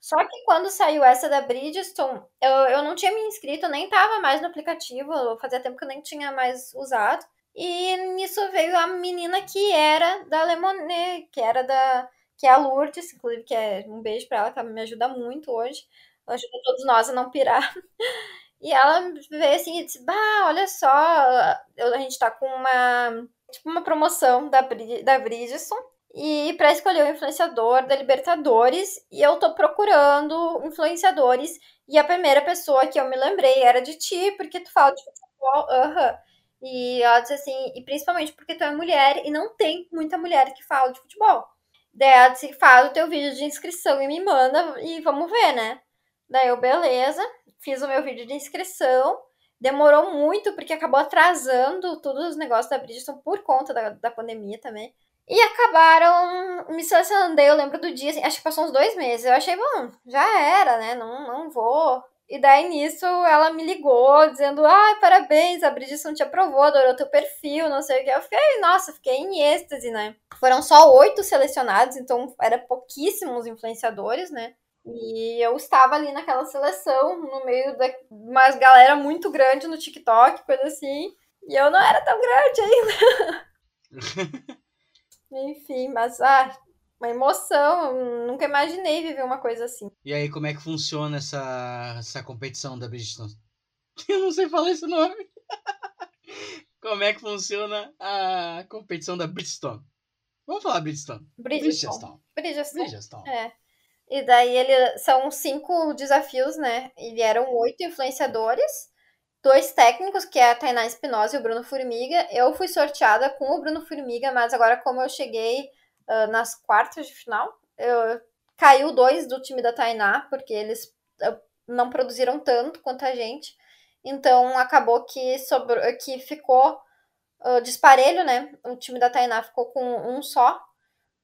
Só que quando saiu essa da Bridgestone, eu, eu não tinha me inscrito, nem tava mais no aplicativo, fazia tempo que eu nem tinha mais usado. E nisso veio a menina que era da Lemonet, que era da. que é a Lourdes, inclusive, que é um beijo pra ela, que ela me ajuda muito hoje. Ajuda todos nós a não pirar. E ela veio assim e disse: Bah, olha só, a gente tá com uma. Tipo, uma promoção da, da Bridgestone e para escolher o influenciador da Libertadores e eu tô procurando influenciadores e a primeira pessoa que eu me lembrei era de ti, porque tu fala de futebol, aham. Uhum. E ela disse assim, e principalmente porque tu é mulher e não tem muita mulher que fala de futebol. Daí ela disse, faz o teu vídeo de inscrição e me manda e vamos ver, né? Daí eu, beleza, fiz o meu vídeo de inscrição. Demorou muito, porque acabou atrasando todos os negócios da Bridgestone por conta da, da pandemia também. E acabaram me selecionando. eu lembro do dia, assim, acho que passou uns dois meses. Eu achei, bom, já era, né? Não, não vou. E daí nisso ela me ligou dizendo: Ah, parabéns, a Bridgestone te aprovou, adorou teu perfil, não sei o que. Eu fiquei, nossa, fiquei em êxtase, né? Foram só oito selecionados, então era pouquíssimos influenciadores, né? E eu estava ali naquela seleção, no meio de uma galera muito grande no TikTok, coisa assim. E eu não era tão grande ainda. Enfim, mas ah, uma emoção. Nunca imaginei viver uma coisa assim. E aí, como é que funciona essa, essa competição da Bridgestone? Eu não sei falar esse nome. como é que funciona a competição da Bridgestone? Vamos falar Bridgestone. Bridgestone. Bridgestone. Bridgestone. É. E daí ele são cinco desafios, né? E vieram oito influenciadores, dois técnicos, que é a Tainá Espinosa e o Bruno Formiga. Eu fui sorteada com o Bruno Formiga, mas agora como eu cheguei uh, nas quartas de final, eu, caiu dois do time da Tainá, porque eles uh, não produziram tanto quanto a gente. Então acabou que, sobrou, que ficou uh, disparelho, né? O time da Tainá ficou com um só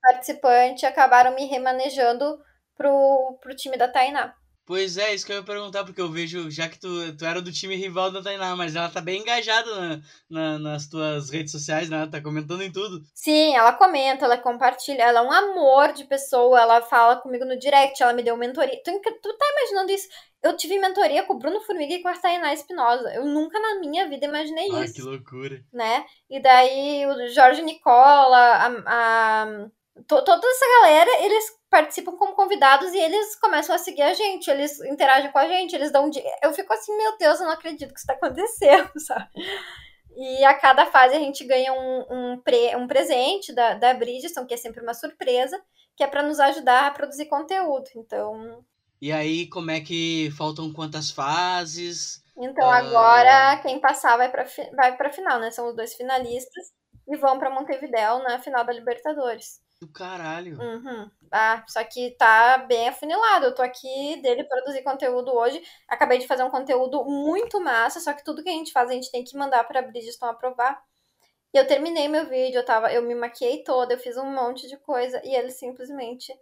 participante, acabaram me remanejando pro, pro time da Tainá. Pois é, isso que eu ia perguntar, porque eu vejo, já que tu, tu era do time rival da Tainá, mas ela tá bem engajada na, na, nas tuas redes sociais, né? Ela tá comentando em tudo. Sim, ela comenta, ela compartilha, ela é um amor de pessoa, ela fala comigo no direct, ela me deu mentoria. Tu, tu tá imaginando isso? Eu tive mentoria com o Bruno Formiga e com a Tainá Espinosa. Eu nunca na minha vida imaginei ah, isso. que loucura. Né? E daí o Jorge Nicola, a, a toda essa galera, eles participam como convidados e eles começam a seguir a gente, eles interagem com a gente, eles dão. Eu fico assim, meu Deus, eu não acredito que isso tá acontecendo, sabe? E a cada fase a gente ganha um, um, pre, um presente da, da Bridgestone, que é sempre uma surpresa, que é para nos ajudar a produzir conteúdo. Então. E aí, como é que faltam quantas fases? Então, uh... agora quem passar vai para vai pra final, né? São os dois finalistas e vão para Montevideo na final da Libertadores. Do caralho. Uhum. Ah, só que tá bem afunilado. Eu tô aqui dele produzir conteúdo hoje. Acabei de fazer um conteúdo muito massa, só que tudo que a gente faz a gente tem que mandar pra Bridgestone aprovar. E eu terminei meu vídeo, eu tava, eu me maquiei toda, eu fiz um monte de coisa e eles simplesmente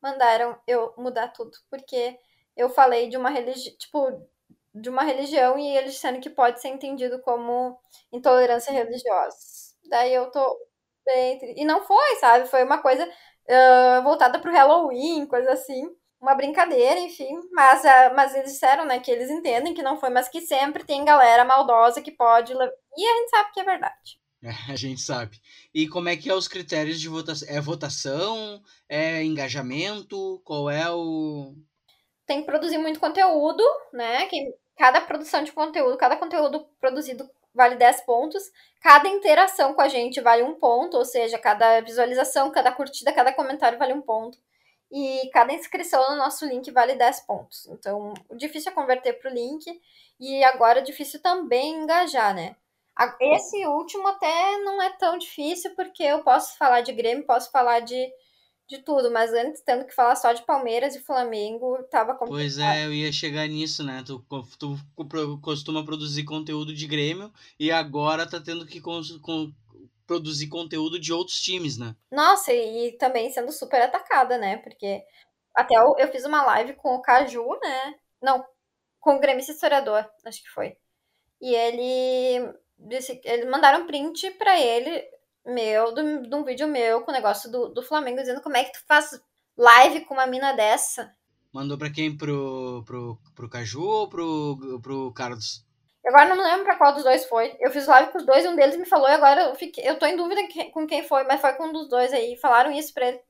mandaram eu mudar tudo, porque eu falei de uma religião, tipo, de uma religião e eles disseram que pode ser entendido como intolerância religiosa. Daí eu tô e não foi, sabe? Foi uma coisa uh, voltada pro Halloween, coisa assim. Uma brincadeira, enfim. Mas, uh, mas eles disseram, né, que eles entendem que não foi, mas que sempre tem galera maldosa que pode. E a gente sabe que é verdade. É, a gente sabe. E como é que é os critérios de votação? É votação? É engajamento? Qual é o. Tem que produzir muito conteúdo, né? Que cada produção de conteúdo, cada conteúdo produzido vale 10 pontos. Cada interação com a gente vale um ponto, ou seja, cada visualização, cada curtida, cada comentário vale um ponto. E cada inscrição no nosso link vale 10 pontos. Então, o difícil é converter para o link. E agora, o difícil também engajar, né? Esse último até não é tão difícil, porque eu posso falar de Grêmio, posso falar de de tudo, mas antes tendo que falar só de Palmeiras e Flamengo, tava complicado. Pois é, eu ia chegar nisso, né? Tu, tu costuma produzir conteúdo de Grêmio e agora tá tendo que com, com, produzir conteúdo de outros times, né? Nossa, e, também sendo super atacada, né? Porque até eu, eu fiz uma live com o Caju, né? Não, com o Grêmio Historiador, acho que foi. E ele disse, eles mandaram print pra ele, meu, de, um vídeo meu com o negócio do, do Flamengo, dizendo como é que tu faz live com uma mina dessa. Mandou pra quem? Pro, pro, pro Caju ou pro, pro Carlos? Agora não me lembro pra qual dos dois foi. Eu fiz live com os dois e um deles me falou e agora eu, fiquei, eu tô em dúvida com quem foi, mas foi com um dos dois aí. Falaram isso pra ele.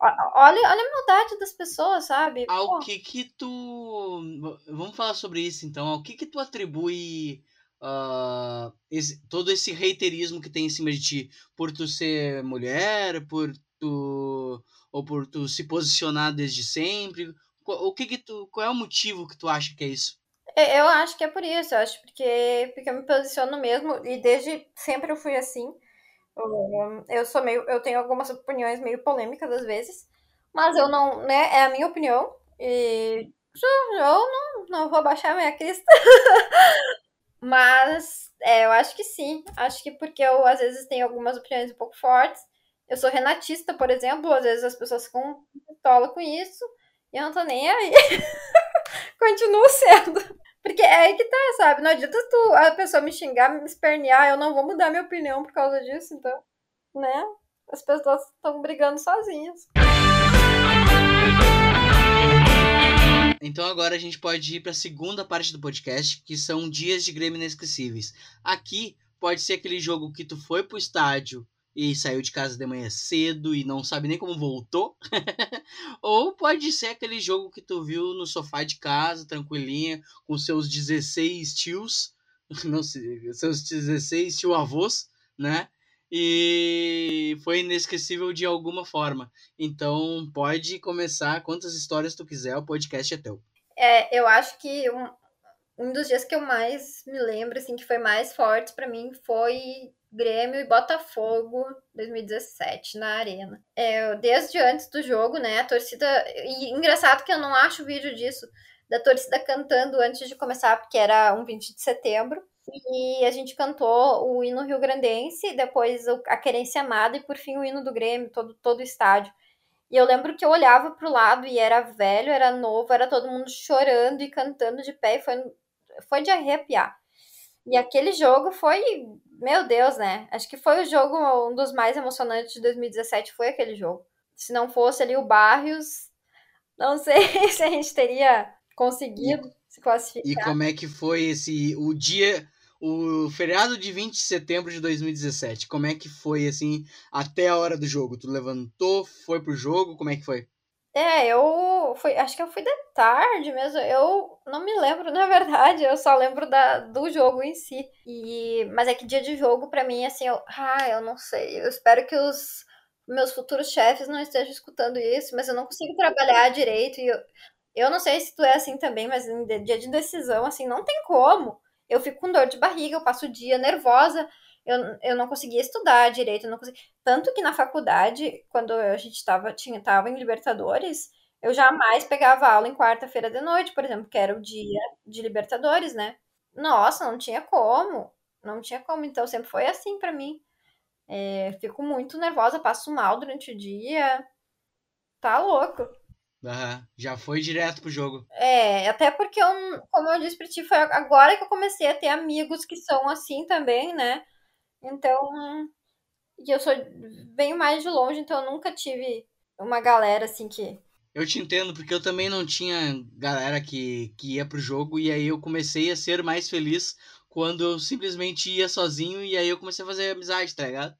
Olha, olha a maldade das pessoas, sabe? Ao Pô. que que tu... Vamos falar sobre isso então. Ao que que tu atribui uh, esse, todo esse reiterismo que tem em cima de ti? Por tu ser mulher? Por tu... Ou por tu se posicionar desde sempre? O que que tu... Qual é o motivo que tu acha que é isso? Eu acho que é por isso. Eu acho porque, porque eu me posiciono mesmo. E desde sempre eu fui assim. Eu sou meio, eu tenho algumas opiniões meio polêmicas às vezes, mas eu não, né, é a minha opinião e eu não, não vou baixar minha crista. mas é, eu acho que sim, acho que porque eu às vezes tenho algumas opiniões um pouco fortes. Eu sou renatista, por exemplo, às vezes as pessoas ficam pistola com isso e eu não tô nem aí. Continuo sendo. Porque é aí que tá, sabe? Não adianta tu, a pessoa me xingar, me espernear, eu não vou mudar minha opinião por causa disso, então, né? As pessoas estão brigando sozinhas. Então agora a gente pode ir para a segunda parte do podcast, que são dias de Grêmio inesquecíveis. Aqui pode ser aquele jogo que tu foi pro estádio e saiu de casa de manhã cedo e não sabe nem como voltou. Ou pode ser aquele jogo que tu viu no sofá de casa, tranquilinha, com seus 16 tios, não sei, seus 16 tio avós, né? E foi inesquecível de alguma forma. Então pode começar quantas histórias tu quiser, o podcast é teu. É, eu acho que um, um dos dias que eu mais me lembro, assim, que foi mais forte para mim foi Grêmio e Botafogo 2017 na Arena. É, desde antes do jogo, né, a torcida. E engraçado que eu não acho vídeo disso, da torcida cantando antes de começar, porque era um 20 de setembro. E a gente cantou o hino rio-grandense, depois a Querência Amada e por fim o hino do Grêmio, todo, todo o estádio. E eu lembro que eu olhava pro lado e era velho, era novo, era todo mundo chorando e cantando de pé, e foi, foi de arrepiar. E aquele jogo foi, meu Deus, né? Acho que foi o jogo, um dos mais emocionantes de 2017 foi aquele jogo. Se não fosse ali o Barrios, não sei se a gente teria conseguido e, se classificar. E como é que foi esse o dia, o feriado de 20 de setembro de 2017? Como é que foi assim até a hora do jogo? Tu levantou, foi pro jogo, como é que foi? É, eu fui, acho que eu fui de tarde mesmo. Eu não me lembro, na verdade, eu só lembro da, do jogo em si. E, mas é que dia de jogo, para mim, assim, eu, ah, eu não sei. Eu espero que os meus futuros chefes não estejam escutando isso, mas eu não consigo trabalhar direito. E eu, eu não sei se tu é assim também, mas em dia de decisão, assim, não tem como. Eu fico com dor de barriga, eu passo o dia nervosa eu, eu não conseguia estudar direito, eu não conseguia. Tanto que na faculdade, quando a gente estava tava em Libertadores, eu jamais pegava aula em quarta-feira de noite, por exemplo, que era o dia de Libertadores, né? Nossa, não tinha como. Não tinha como. Então sempre foi assim para mim. É, fico muito nervosa, passo mal durante o dia. Tá louco. Uhum. Já foi direto pro jogo. É, até porque eu, como eu disse pra ti, foi agora que eu comecei a ter amigos que são assim também, né? Então, e eu sou venho mais de longe, então eu nunca tive uma galera assim que eu te entendo, porque eu também não tinha galera que, que ia pro jogo, e aí eu comecei a ser mais feliz quando eu simplesmente ia sozinho, e aí eu comecei a fazer amizade, tá ligado?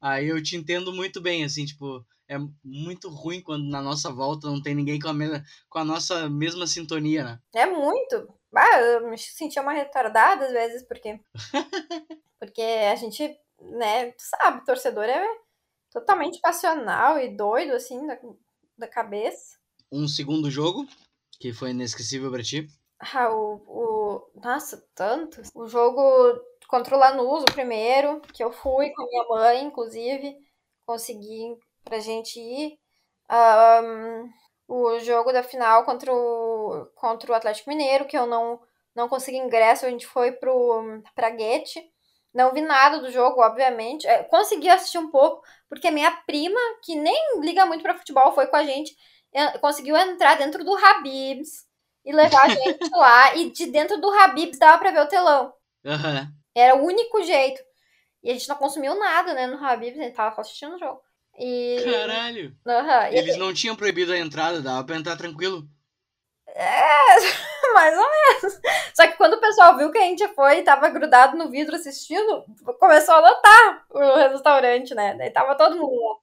Aí eu te entendo muito bem, assim, tipo, é muito ruim quando na nossa volta não tem ninguém com a, mesma, com a nossa mesma sintonia, né? É muito. Ah, eu me sentia uma retardada às vezes, porque Porque a gente, né, tu sabe, torcedor é totalmente passional e doido, assim, da, da cabeça. Um segundo jogo, que foi inesquecível pra ti? Ah, o, o. Nossa, tantos. O jogo contra o Lanús, o primeiro, que eu fui com a minha mãe, inclusive. Consegui pra gente ir. Um, o jogo da final contra o, contra o Atlético Mineiro, que eu não, não consegui ingresso, a gente foi pro, pra Guete. Não vi nada do jogo, obviamente. É, consegui assistir um pouco, porque minha prima, que nem liga muito para futebol, foi com a gente, conseguiu entrar dentro do Habibs e levar a gente lá. E de dentro do Habibs dava pra ver o telão. Uhum. Era o único jeito. E a gente não consumiu nada, né, no Habib, a gente tava só assistindo o jogo. E... Caralho! Uhum. Eles não tinham proibido a entrada, dava pra entrar tranquilo. É, mais ou menos. Só que quando o pessoal viu que a gente foi e tava grudado no vidro assistindo, começou a lotar o restaurante, né? Daí tava todo mundo lá.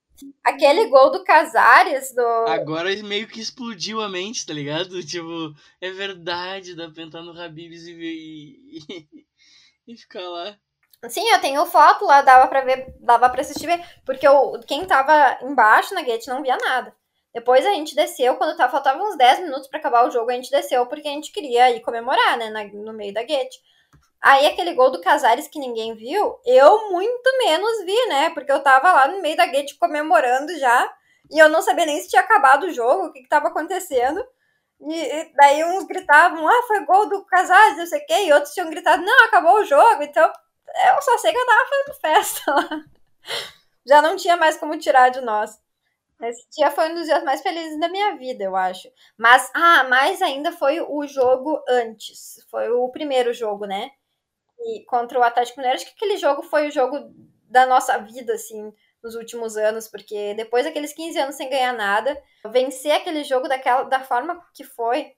Aquele gol do Casares, do. Agora meio que explodiu a mente, tá ligado? Tipo, é verdade, dá pra entrar no Habibs e, e, e ficar lá. Sim, eu tenho foto lá, dava pra ver, dava pra assistir, porque eu, quem tava embaixo na gate não via nada. Depois a gente desceu, quando tava, faltava uns 10 minutos para acabar o jogo, a gente desceu porque a gente queria ir comemorar, né, na, no meio da gate. Aí aquele gol do Casares que ninguém viu, eu muito menos vi, né? Porque eu tava lá no meio da gate comemorando já, e eu não sabia nem se tinha acabado o jogo, o que, que tava acontecendo. E, e daí uns gritavam, ah, foi gol do Casares, não sei o quê, e outros tinham gritado, não, acabou o jogo, então eu só sei que eu tava fazendo festa lá. Já não tinha mais como tirar de nós. Esse dia foi um dos dias mais felizes da minha vida, eu acho. Mas, ah, mais ainda foi o jogo antes. Foi o primeiro jogo, né? E contra o Atlético Mineiro. Acho que aquele jogo foi o jogo da nossa vida, assim, nos últimos anos, porque depois daqueles 15 anos sem ganhar nada, vencer aquele jogo daquela, da forma que foi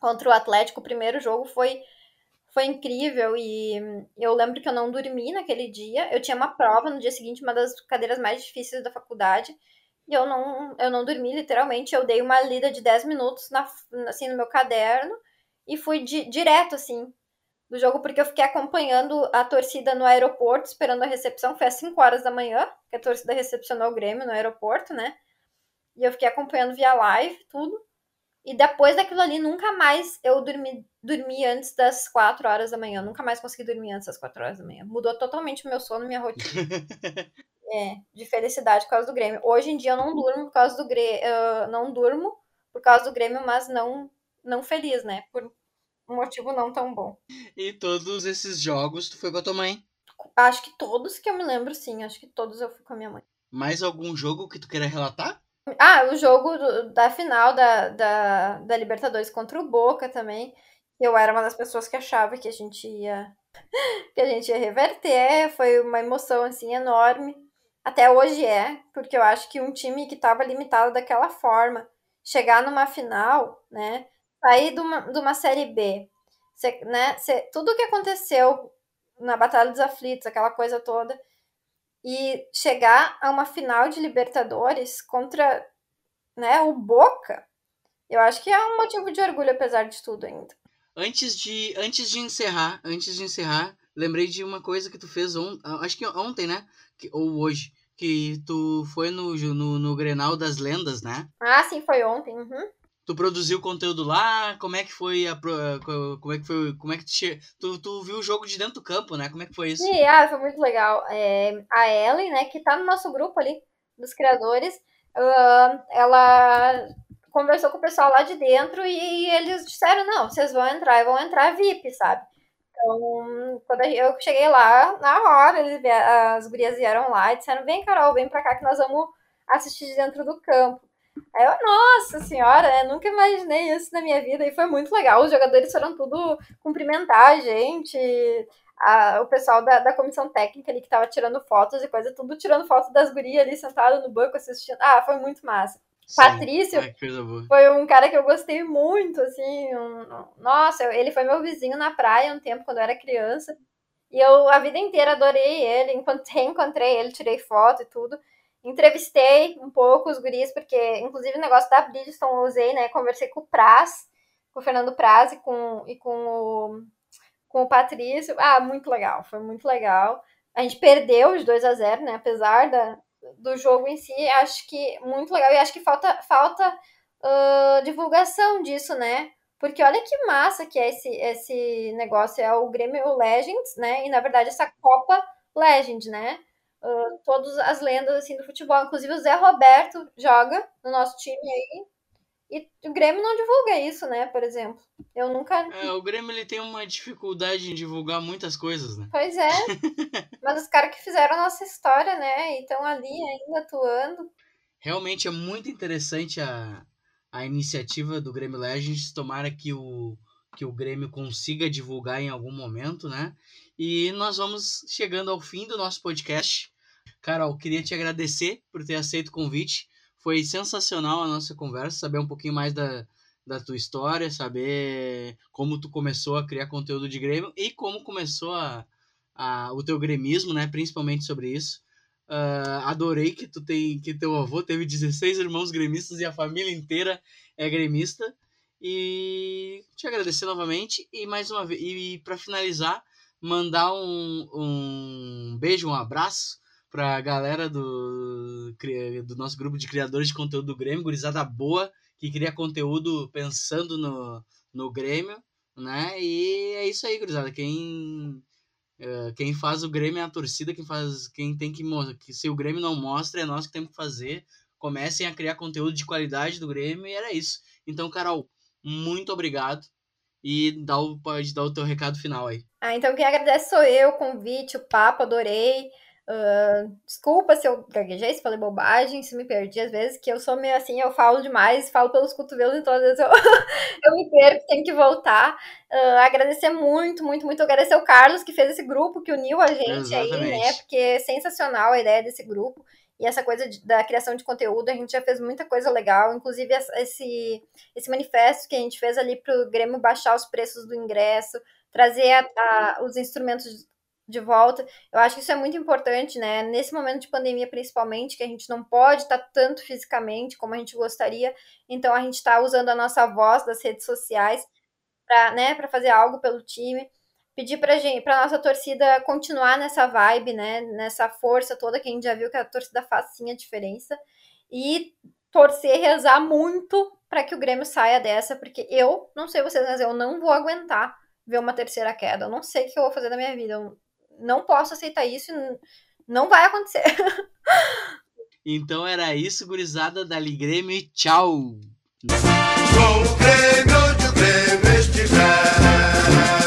contra o Atlético, o primeiro jogo foi foi incrível e eu lembro que eu não dormi naquele dia. Eu tinha uma prova no dia seguinte, uma das cadeiras mais difíceis da faculdade. E eu não, eu não dormi, literalmente. Eu dei uma lida de 10 minutos na, assim, no meu caderno e fui di, direto, assim, do jogo, porque eu fiquei acompanhando a torcida no aeroporto, esperando a recepção. Foi às 5 horas da manhã que a torcida recepcionou o Grêmio no aeroporto, né? E eu fiquei acompanhando via live, tudo. E depois daquilo ali, nunca mais eu dormi, dormi antes das 4 horas da manhã. Nunca mais consegui dormir antes das 4 horas da manhã. Mudou totalmente o meu sono, minha rotina. É, de felicidade por causa do Grêmio. Hoje em dia eu não durmo por causa do Grêmio, uh, não durmo por causa do Grêmio, mas não não feliz, né? Por um motivo não tão bom. E todos esses jogos tu foi com a tua mãe? Acho que todos que eu me lembro, sim. Acho que todos eu fui com a minha mãe. Mais algum jogo que tu queira relatar? Ah, o jogo do, da final da, da, da Libertadores contra o Boca também. Eu era uma das pessoas que achava que a gente ia que a gente ia reverter. Foi uma emoção assim enorme até hoje é, porque eu acho que um time que estava limitado daquela forma, chegar numa final, né, sair de uma, de uma Série B, cê, né, cê, tudo o que aconteceu na Batalha dos Aflitos, aquela coisa toda, e chegar a uma final de Libertadores contra né, o Boca, eu acho que é um motivo de orgulho, apesar de tudo ainda. Antes de, antes de encerrar, antes de encerrar, lembrei de uma coisa que tu fez ontem, acho que ontem, né? Que, ou hoje, que tu foi no, no, no Grenal das Lendas, né? Ah, sim, foi ontem. Uhum. Tu produziu conteúdo lá? Como é que foi a como é que foi, como é que tu, tu, viu o jogo de dentro do campo, né? Como é que foi isso? Sim, ah, foi muito legal. É, a Ellen, né, que tá no nosso grupo ali dos criadores, uh, ela conversou com o pessoal lá de dentro e eles disseram, não, vocês vão entrar e vão entrar VIP, sabe? Então, quando eu cheguei lá, na hora, eles, as gurias vieram lá e disseram: Vem, Carol, vem pra cá que nós vamos assistir de dentro do campo. Aí eu, nossa senhora, né? nunca imaginei isso na minha vida e foi muito legal. Os jogadores foram tudo cumprimentar a gente, a, o pessoal da, da comissão técnica ali que tava tirando fotos e coisa, tudo tirando foto das gurias ali sentado no banco assistindo. Ah, foi muito massa. Patrício Ai, foi um cara que eu gostei muito, assim. Um, nossa, ele foi meu vizinho na praia um tempo quando eu era criança. E eu a vida inteira adorei ele. Enquanto reencontrei ele, tirei foto e tudo. Entrevistei um pouco os guris, porque, inclusive, o negócio da Bridgestone eu usei, né? Conversei com o Praz, com o Fernando Praz e com, e com, o, com o Patrício. Ah, muito legal, foi muito legal. A gente perdeu de 2 a 0 né? Apesar da, do jogo em si, acho que muito legal. E acho que falta, falta uh, divulgação disso, né? Porque olha que massa que é esse, esse negócio, é o Grêmio Legends, né? E na verdade essa Copa Legend, né? Uh, todas as lendas assim do futebol, inclusive o Zé Roberto joga no nosso time aí. E o Grêmio não divulga isso, né, por exemplo. Eu nunca. É, o Grêmio ele tem uma dificuldade em divulgar muitas coisas, né? Pois é. Mas os caras que fizeram a nossa história, né? E estão ali ainda atuando. Realmente é muito interessante a, a iniciativa do Grêmio Legends. Tomara que o, que o Grêmio consiga divulgar em algum momento, né? E nós vamos chegando ao fim do nosso podcast. Carol, queria te agradecer por ter aceito o convite. Foi sensacional a nossa conversa, saber um pouquinho mais da, da tua história, saber como tu começou a criar conteúdo de Grêmio e como começou a, a, o teu gremismo, né? Principalmente sobre isso. Uh, adorei que tu tem que teu avô teve 16 irmãos gremistas e a família inteira é gremista. E te agradecer novamente e mais uma vez e para finalizar mandar um, um beijo, um abraço para a galera do, do nosso grupo de criadores de conteúdo do Grêmio, gurizada boa, que cria conteúdo pensando no, no Grêmio, né? E é isso aí, gurizada. Quem, uh, quem faz o Grêmio é a torcida, quem faz quem tem que que se o Grêmio não mostra, é nós que temos que fazer. Comecem a criar conteúdo de qualidade do Grêmio e era isso. Então, Carol, muito obrigado e dá o, pode dar o teu recado final aí. Ah, então quem agradece sou eu, o convite, o papo, adorei. Uh, desculpa se eu gaguejei, se falei bobagem, se me perdi às vezes, que eu sou meio assim, eu falo demais, falo pelos cotovelos, então às vezes eu, eu me perco, tenho que voltar. Uh, agradecer muito, muito, muito. Agradecer o Carlos que fez esse grupo, que uniu a gente Exatamente. aí, né? Porque é sensacional a ideia desse grupo. E essa coisa de, da criação de conteúdo, a gente já fez muita coisa legal, inclusive esse, esse manifesto que a gente fez ali para o Grêmio baixar os preços do ingresso, trazer a, a, os instrumentos de volta. Eu acho que isso é muito importante, né? Nesse momento de pandemia, principalmente, que a gente não pode estar tanto fisicamente como a gente gostaria, então a gente está usando a nossa voz das redes sociais para né, fazer algo pelo time pedir pra gente, pra nossa torcida continuar nessa vibe, né? Nessa força toda que a gente já viu que a torcida faz sim a diferença. E torcer, rezar muito para que o Grêmio saia dessa, porque eu, não sei vocês, mas eu não vou aguentar ver uma terceira queda. Eu não sei o que eu vou fazer na minha vida. Eu não posso aceitar isso e não vai acontecer. então era isso, gurizada. Dali Grêmio e tchau! Com o Grêmio onde o Grêmio estiver